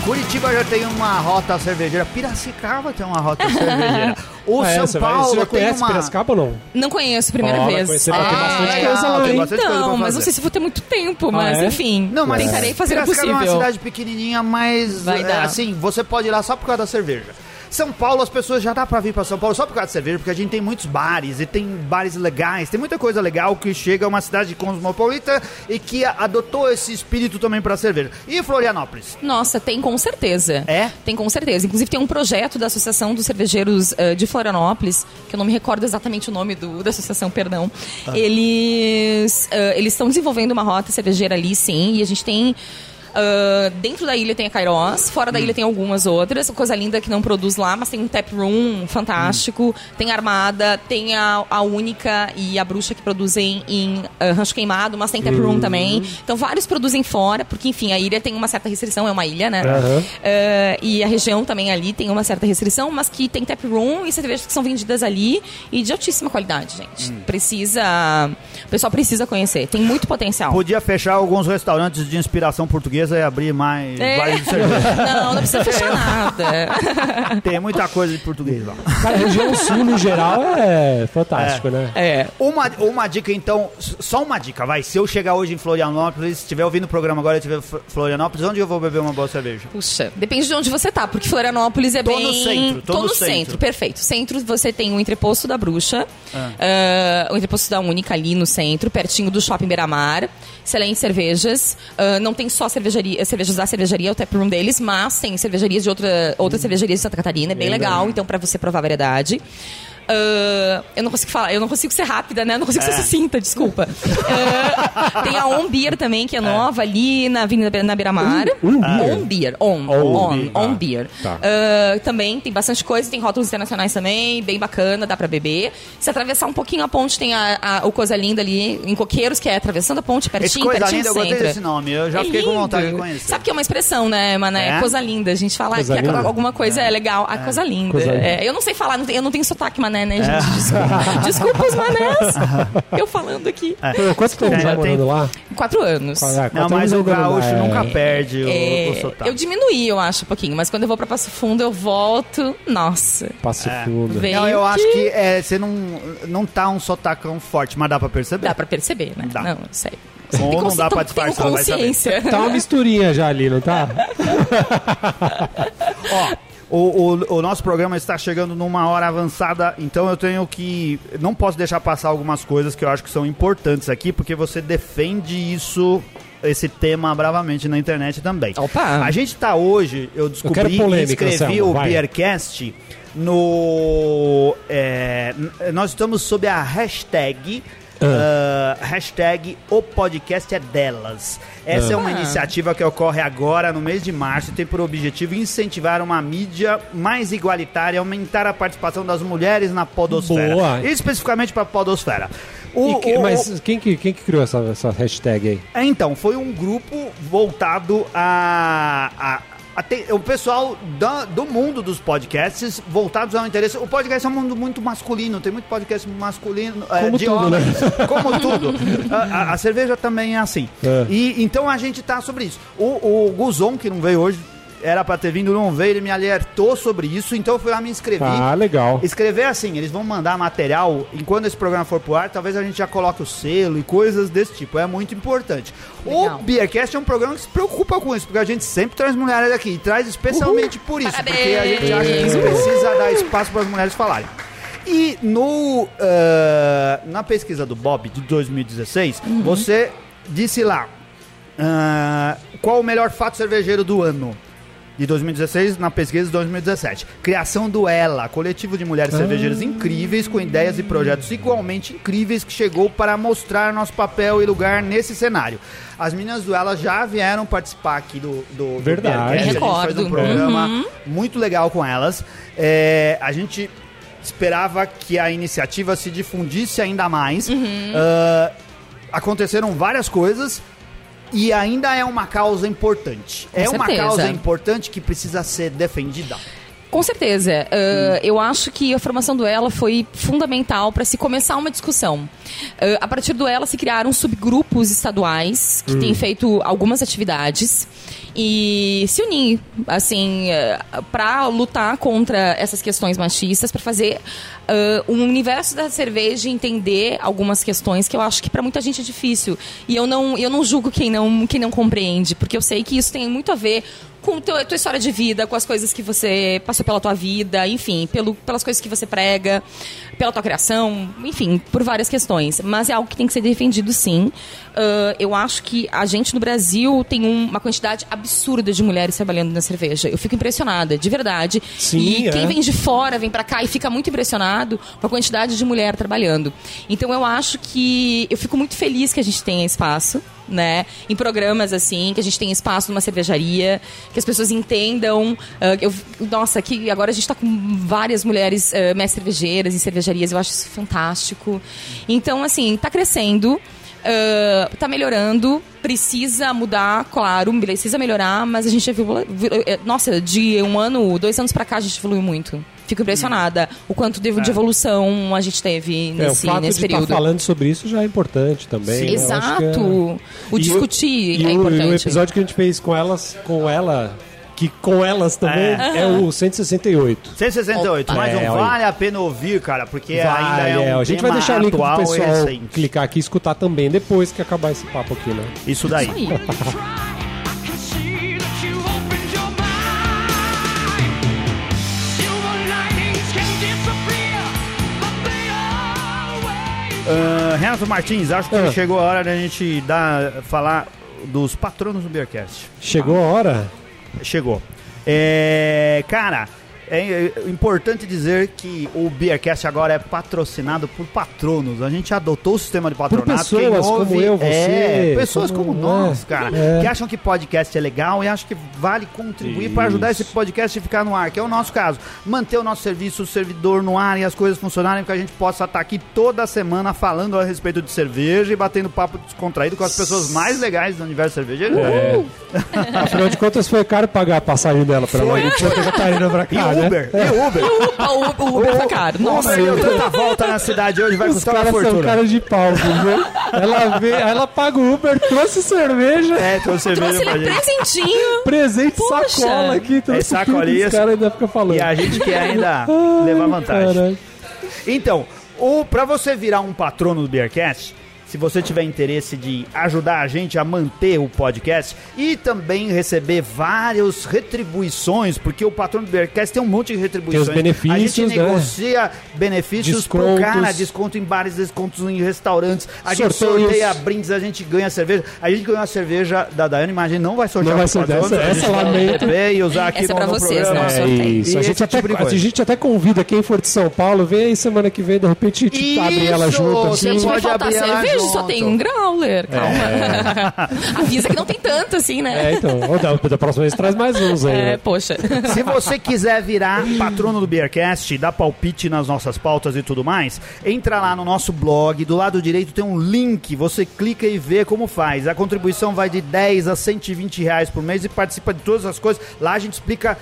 Curitiba já tem uma rota cervejeira. Piracicaba tem uma rota cervejeira. O É, São você vai- Paulo você já tem conhece uma... Piracicaba ou não? Não conheço, primeira vai vez. conhecer, vai ter bastante coisa lá, Então, mas não sei se vou ter muito tempo, mas é? enfim. Não, mas tentarei fazer o Piracicaba é uma possível. cidade pequenininha, mas Vai é, assim, você pode ir lá só por causa da cerveja. São Paulo, as pessoas já dá pra vir pra São Paulo só por causa da cerveja, porque a gente tem muitos bares e tem bares legais, tem muita coisa legal que chega a uma cidade cosmopolita e que adotou esse espírito também pra cerveja. E Florianópolis? Nossa, tem com certeza. É? Tem com certeza. Inclusive tem um projeto da Associação dos Cervejeiros eh, de Florianópolis, que eu não me recordo exatamente o nome do, da associação, perdão. Eles eh, eles estão desenvolvendo uma rota cervejeira ali, sim, e a gente tem ah, dentro da ilha tem a Kairos, fora da ilha tem algumas outras. Coisa linda que não produz lá, mas tem um tap room fantástico. Tem a Armada, tem a, a Única e a Bruxa que produzem em ah, Rancho Queimado, mas tem tap room também. Então vários produzem fora, porque enfim, a ilha tem uma certa restrição, é uma ilha, né? Aham. Ah, e a região também ali tem uma certa restrição, mas que tem tap room e cervejas que são vendidas ali e de altíssima qualidade, gente. Precisa. O pessoal precisa conhecer. Tem muito potencial. Podia fechar alguns restaurantes de inspiração portuguesa e abrir mais É. bares de cerveja. Não, não precisa fechar nada. Tem muita coisa de português lá. Cara, a região sul, no geral, é fantástico, né? É. Uma, uma dica, então, só uma dica, vai. Se eu chegar hoje em Florianópolis, se estiver ouvindo o programa agora e estiver em Fl- Florianópolis, onde eu vou beber uma boa cerveja? Puxa, depende de onde você tá, porque Florianópolis é Tô bem. no centro, tô no centro. centro. perfeito. Centro você tem o entreposto da Bruxa, ah, o entreposto da Única ali no centro, pertinho do Shopping Beira-Mar. Excelentes cervejas. Ah, não tem só cervejaria, cervejas da cervejaria, o tap room deles, mas tem cervejarias de outra, outras cervejarias de Santa Catarina, é bem legal, então pra você provar a variedade. Ah, eu não consigo falar, eu não consigo ser rápida, né? Eu não consigo ser sucinta, desculpa. Ah, tem a On Beer também, que é nova ali na Avenida na Beira-Mar. On Beer. On. On. Beer. On Ah, Beer. tá. Ah, também tem bastante coisa, tem rótulos internacionais também, bem bacana, dá pra beber. Se atravessar um pouquinho a ponte, tem a, a- o Coisa Linda ali em Coqueiros, que é atravessando a ponte, Esse pertinho, coisa pertinho linda, eu do gostei centro. desse nome. Eu já É fiquei com lindo. vontade de conhecer. Sabe que é uma expressão, né, Mané? É? Coisa linda. A gente fala Coisa que é linda? alguma coisa é, legal. A coisa linda. Coisa linda. É, eu não sei falar, eu não tenho sotaque mané, né, É. gente? Desculpa, Desculpa os manés. eu falando aqui. Pô, quanto tempo É, já morando tem- lá? Quatro anos. Ah, Não, quatro mas anos o não dá, gaúcho é. nunca perde o, É, o sotaque. eu diminuí, eu acho, um pouquinho, mas quando eu vou pra Passo Fundo, eu volto. Nossa. Passo É. fundo. Vem. Não, eu que- acho que é, você não, não tá um sotacão forte, mas dá pra perceber. Dá pra perceber, né? Dá. Não, sério. Ou não dá pra disfarçar, vai saber. Tá uma misturinha já ali, não tá? Ó, o, o, o nosso programa está chegando numa hora avançada, então eu tenho que. Não posso deixar passar algumas coisas que eu acho que são importantes aqui, porque você defende isso. Esse tema bravamente na internet também. Opa. A gente tá hoje, eu descobri quero polêmica, e escrevi Anselmo, o vai. Beercast no. é, nós estamos sob a hashtag. Ah, hashtag o podcast é delas. Essa é uma Ah. iniciativa que ocorre agora no mês de março e tem por objetivo incentivar uma mídia mais igualitária e aumentar a participação das mulheres na podosfera. Boa. Especificamente para a podosfera. O- que- o- mas quem que, quem que criou essa, essa hashtag aí? é, Então, foi um grupo voltado a, a, o pessoal da- do mundo dos podcasts voltados ao interesse. O podcast é um mundo muito masculino, tem muito podcast masculino é, Como de tudo, né? homens, como tudo. A, a- a cerveja também é assim. É. E então a gente tá sobre isso. O, o Guzon, que não veio hoje, era pra ter vindo, não veio, ele me alertou sobre isso, então eu fui lá me inscrevi. Ah, legal. Escrever assim, eles vão mandar material, e quando esse programa for pro ar, talvez a gente já coloque o selo e coisas desse tipo. É muito importante. Legal. O Beercast é um programa que se preocupa com isso, porque a gente sempre traz mulheres aqui, e traz especialmente por isso, porque a gente acha que precisa dar espaço para as mulheres falarem. E no, ah, na pesquisa do Bob de 2016, você disse lá ah, qual o melhor fato cervejeiro do ano. De 2016, na pesquisa de 2017. Criação do Ela, coletivo de mulheres cervejeiras incríveis, com ideias e projetos igualmente incríveis, que chegou para mostrar nosso papel e lugar nesse cenário. As meninas do Ela já vieram participar aqui do, do, do Verdade. Beercast. A gente fez um Recordo. programa muito legal com elas. É, a gente esperava que a iniciativa se difundisse ainda mais. Ah, aconteceram várias coisas e ainda é uma causa importante. é uma certeza. causa importante que precisa ser defendida. Com certeza. Uh, Eu acho que a formação do Ela foi fundamental para se começar uma discussão. Uh, a partir do Ela se criaram subgrupos estaduais que têm feito algumas atividades e se unir, assim, para lutar contra essas questões machistas, para fazer uh, um universo da cerveja entender algumas questões que eu acho que para muita gente é difícil. E eu não, eu não julgo quem não, quem não compreende, porque eu sei que isso tem muito a ver com a tua, história de vida, com as coisas que você passou pela tua vida, enfim, pelo, pelas coisas que você prega, pela tua criação, enfim, por várias questões. Mas é algo que tem que ser defendido, sim. Ah, eu acho que a gente no Brasil tem um- uma quantidade absurda de mulheres trabalhando na cerveja. Eu fico impressionada, de verdade. Sim, e é. quem vem de fora, vem pra cá e fica muito impressionado com a quantidade de mulher trabalhando. Então eu acho que eu fico muito feliz que a gente tenha espaço, né, em programas assim, que a gente tenha espaço numa cervejaria, que as pessoas entendam. ah, eu, nossa, que agora a gente tá com várias mulheres uh, mestres cervejeiras em cervejarias, eu acho isso fantástico. Então, assim, tá crescendo. ah, tá melhorando, precisa mudar, claro, precisa melhorar, mas a gente evolui. Nossa, de um ano, dois anos pra cá, a gente evoluiu muito. Fico impressionada o quanto de, de evolução a gente teve É, o nesse, fato nesse de estar período. falando sobre isso já é importante também. né? É- Exato. O E discutir e é o- importante. E o episódio que a gente fez com elas, com ela, que com elas também, é, o 168. 168, Opa. mas É, não olha. vale a pena ouvir, cara, porque ainda Vai, é um é, a gente vai deixar o link pro pessoal recente. clicar aqui e escutar também depois que acabar esse papo aqui, né? Isso daí. Isso aí. Ah, Renato Martins, acho que Ah. chegou a hora da gente dar, falar dos patronos do Beercast. Chegou a hora? Chegou. É, cara, é importante dizer que o Beercast agora é patrocinado por patronos. A gente adotou o sistema de patronato. pessoas Quem como eu, você, É, pessoas como, como- nós, é, cara, é. que acham que podcast é legal e acham que vale contribuir para ajudar esse podcast a ficar no ar, que é o nosso caso. Manter o nosso serviço, o servidor no ar e as coisas funcionarem, para que a gente possa estar aqui toda semana falando a respeito de cerveja e batendo papo descontraído com as pessoas mais legais do universo cervejeiro. É. Afinal de contas, foi caro pagar a passagem dela pra ela Foi. ir de Santa Catarina pra E cá, né? Uber, e Uber. O, o, o Uber foi caro. Nossa. Uber deu tanta volta na cidade hoje, vai Os custar uma caras são fortuna. caras de pau, viu? ela, vê, ela paga o Uber, trouxe cerveja, É, trouxe cerveja Trouxe pra ele gente. presentinho. presente, Poxa. sacola aqui. trouxe sacolinhas. Os caras ainda ficam falando. E a gente quer ainda Ai, levar vantagem. caralho. Então, o, pra você virar um patrono do Beercast, se você tiver interesse de ajudar a gente a manter o podcast e também receber várias retribuições, porque o patrono do Beercast tem um monte de retribuições. Tem os benefícios, A gente né? negocia benefícios pro Descontos. cara, desconto em bares, descontos em restaurantes. A gente Sorteios. sorteia brindes, a gente ganha cerveja. A gente ganhou a cerveja da Daiane, mas a gente não vai sortear Não vai sortear essa- essa vai lamento. e usar aqui Essa é no, pra no vocês, programa. não, É isso. A gente, até, tipo a gente até convida quem for de São Paulo, vem aí semana que vem, de repente a gente abre ela junto. Você Assim. Gente, vai pode abrir ela cerveja Hoje só tem um growler, calma. Avisa que não tem tanto assim, né? É, então. Ou da, da próxima vez traz mais uns aí. É, né? poxa. Se você quiser virar patrono do Beercast, dar palpite nas nossas pautas e tudo mais, entra lá no nosso blog, do lado direito tem um link, você clica e vê como faz. A contribuição vai de 10 a 120 reais por mês e participa de todas as coisas. Lá a gente explica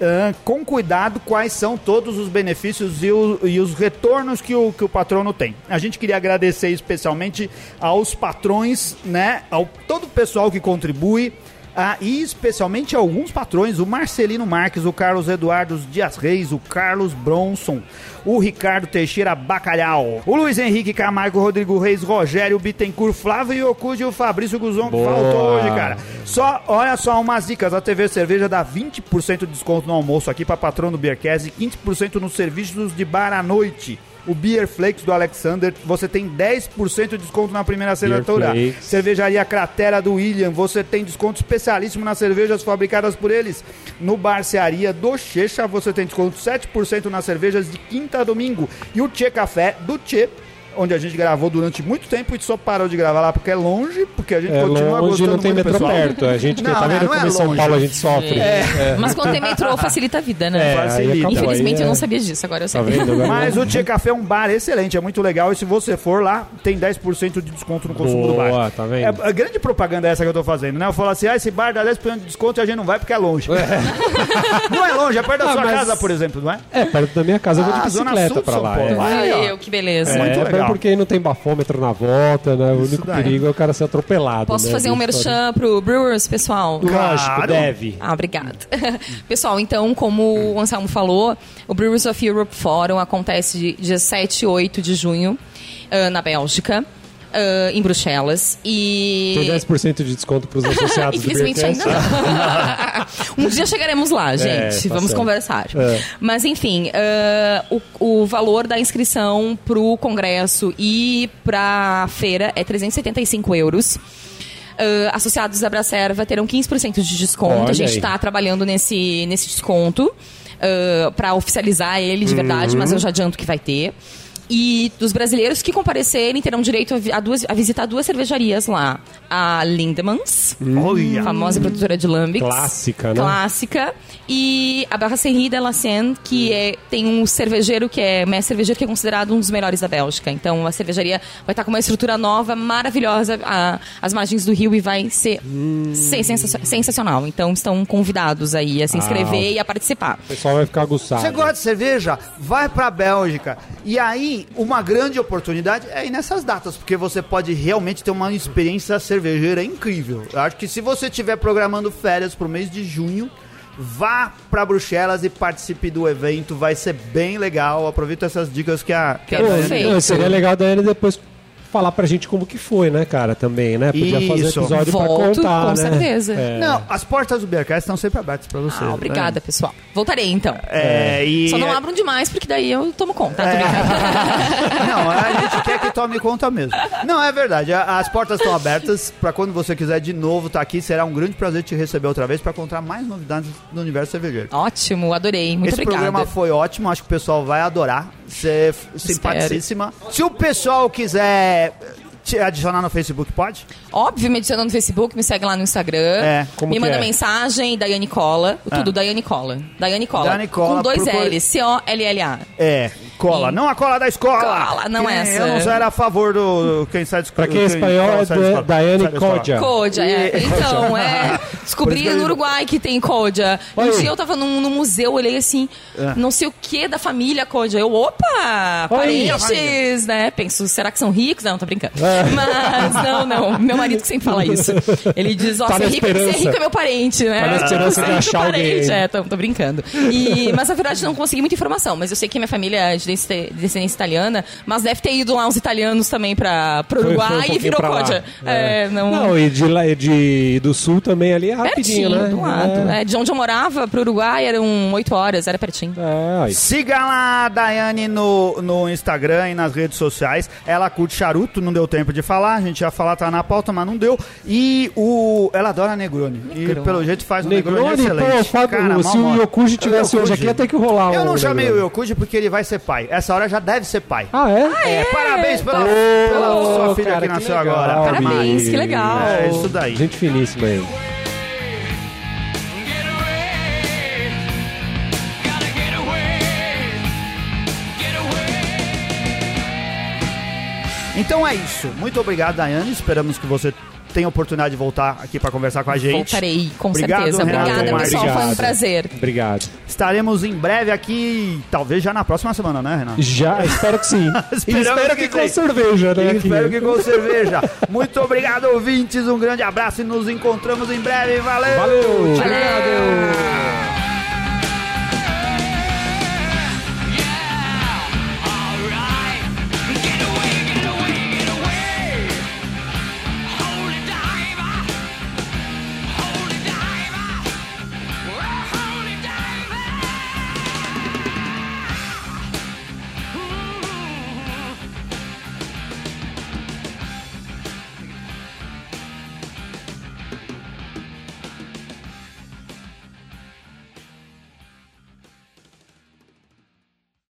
ah, com cuidado quais são todos os benefícios e, o- e os retornos que o, que o patrono tem. A gente queria agradecer especialmente aos patrões, né? Ao todo o pessoal que contribui. Ah, e especialmente alguns patrões, o Marcelino Marques, o Carlos Eduardo Dias Reis, o Carlos Bronson, o Ricardo Teixeira Bacalhau, o Luiz Henrique Camargo, Rodrigo Reis, Rogério Bittencourt, Flávio Yocude e o Fabrício Guzon, que faltou hoje, cara. Só, olha só umas dicas, a TV Cerveja dá 20% de desconto no almoço aqui para patrão do Beercast e 15% nos serviços de bar à noite. O Beer Flakes do Alexander, você tem 10% de desconto na primeira assinatura. Cervejaria Cratera do William, você tem desconto especialíssimo nas cervejas fabricadas por eles. No Barcearia do Checha, você tem desconto 7% nas cervejas de quinta a domingo. E o Tchê Café do Tchê, onde a gente gravou durante muito tempo e só parou de gravar lá porque é longe, porque a gente É continua longe, gostando não tem muito do metrô pessoal. perto. A gente Não, tá vendo não como é em São. Paulo a gente sofre. É. Mas quando tem metrô, facilita a vida, né? É, facilita. Infelizmente eu é- não sabia disso, agora eu sei. Tá vendo? Agora Mas o Tchê Café é um bar excelente, é muito legal. E se você for lá, tem 10% de desconto no consumo do bar. Boa, tá vendo? É a grande propaganda essa que eu tô fazendo, né? Eu falo assim, ah, esse bar dá 10% de desconto e a gente não vai porque é longe. não é longe, é perto da Ah, sua mas- casa, por exemplo, não é? É, perto da minha casa eu vou de Ah, bicicleta pra lá. É. Meu, que beleza. É. muito é, porque aí não tem bafômetro na volta, né? O único daí. perigo é o cara ser atropelado. Posso né? fazer um merchan pro Brewers, pessoal? Lógico, Claro. deve. Ah, obrigada. Pessoal, então, como o Anselmo falou, o Brewers of Europe Forum acontece de dia 7 e 8 de junho ah, na Bélgica, ah, em Bruxelas. E. Tem 10% de desconto pros associados do Infelizmente ainda não. um dia chegaremos lá, gente. tá Vamos certo. conversar. É. Mas enfim, ah, o, o valor da inscrição pro congresso e pra feira é 375 euros. Ah, associados da Bracerva terão 15% de desconto. Olha a gente está trabalhando nesse, nesse desconto para oficializar ele de verdade, mas eu já adianto que vai ter. E dos brasileiros que comparecerem terão direito a, a duas- a visitar duas cervejarias lá. A Lindemans, Olha. famosa produtora de lambics. Clássica, né? Clássica. E a Brasserie de la Seine, que é, tem um cervejeiro que é mestre cervejeiro que é considerado um dos melhores da Bélgica. Então a cervejaria vai estar com uma estrutura nova, maravilhosa, a- às margens do rio e vai ser, ser sensa- sensacional. Então estão convidados aí a se inscrever e a participar. O pessoal vai ficar aguçado. Você gosta de cerveja? Vai pra Bélgica. E aí, uma grande oportunidade é ir nessas datas, porque você pode realmente ter uma experiência cervejeira incrível. Eu acho que se você estiver programando férias pro mês de junho, vá pra Bruxelas e participe do evento, vai ser bem legal. Aproveita essas dicas que a, que a Pô, seria legal a Daiane depois falar pra gente como que foi, né, cara, também, né? Podia fazer Isso. episódio pra Volto, contar, com né? certeza. É. Não, as portas do Beercast estão sempre abertas pra você. Ah, obrigada, pessoal. Voltarei então. É, e... Só não abram demais, porque daí eu tomo conta. Tô brincando. Não, a gente quer que tome conta mesmo. Não, é verdade. As portas estão abertas para quando você quiser de novo estar aqui. Será um grande prazer te receber outra vez para contar mais novidades do universo cervejeiro. Ótimo, adorei. Muito Esse obrigada. programa foi ótimo, acho que o pessoal vai adorar. F- simpaticíssima. Se o pessoal quiser te adicionar no Facebook, pode? Óbvio, me adiciona no Facebook, me segue lá no Instagram. É, como me manda é? mensagem, Daiane Cola. Tudo, Daiane Cola. Daiane Cola. Daiane Cola, Com dois L's. C-O-L-L-A. É, cola. Sim. Não a cola da escola. Cola, não nem essa. Eu não era a favor do quem sai de escola. Pra quem é espanhol é da- Daiane Kodja. Codia, é. Então, é. Descobri no Uruguai que tem Codia. Um dia eu tava num, num museu, olhei assim, É. não sei o que da família Codia. Eu, opa, parentes, né? Penso, será que são ricos? Não, tô brincando. É. Mas, não, não. Meu marido que sempre fala isso. Ele diz, ó, Tá ser na rico, ser esperança. rico é meu parente, né? Tá na esperança de Ser rico achar é parente. alguém. É, tô, tô brincando. E, mas na verdade não consegui muita informação. Mas eu sei que minha família é de descendência italiana, mas deve ter ido lá uns italianos também pra, pro Foi- foi um Uruguai e virou lá. Codia. É, não... Não, e de, lá, e de do sul também ali rapidinho, pertinho, né? do lado. É. É, de onde eu morava pro Uruguai eram oito horas, era pertinho. É. Siga lá a Daiane no, no Instagram e nas redes sociais. Ela curte charuto, não deu tempo de falar. A gente ia falar, tá na pauta, mas não deu. E o, ela adora Negroni. E pelo jeito faz um Negroni, Negroni, excelente. pô, Fábio, Cara, se o. Yokuji tivesse O hoje aqui, ia ter que rolar Eu um não chamei Negroni. o Yokuji porque ele vai ser pai. Essa hora já deve ser pai. Ah, é? É, parabéns pela, Ô, pela sua filha cara, que que nasceu legal, agora. Parabéns, que legal. É isso daí. Gente finíssima aí. Então é isso. Muito obrigado, Daiane. Esperamos que você tenha oportunidade de voltar aqui para conversar com a gente. Voltarei, com Obrigado, certeza. Renato Obrigada, pessoal. Foi um Obrigado. prazer. Obrigado. Estaremos em breve aqui, talvez já na próxima semana, né, Renato? Já, espero que sim. e espero que que, com cerveja, né? Espero que com cerveja. Muito obrigado, ouvintes. Um grande abraço e nos encontramos em breve. Valeu! Valeu! Valeu!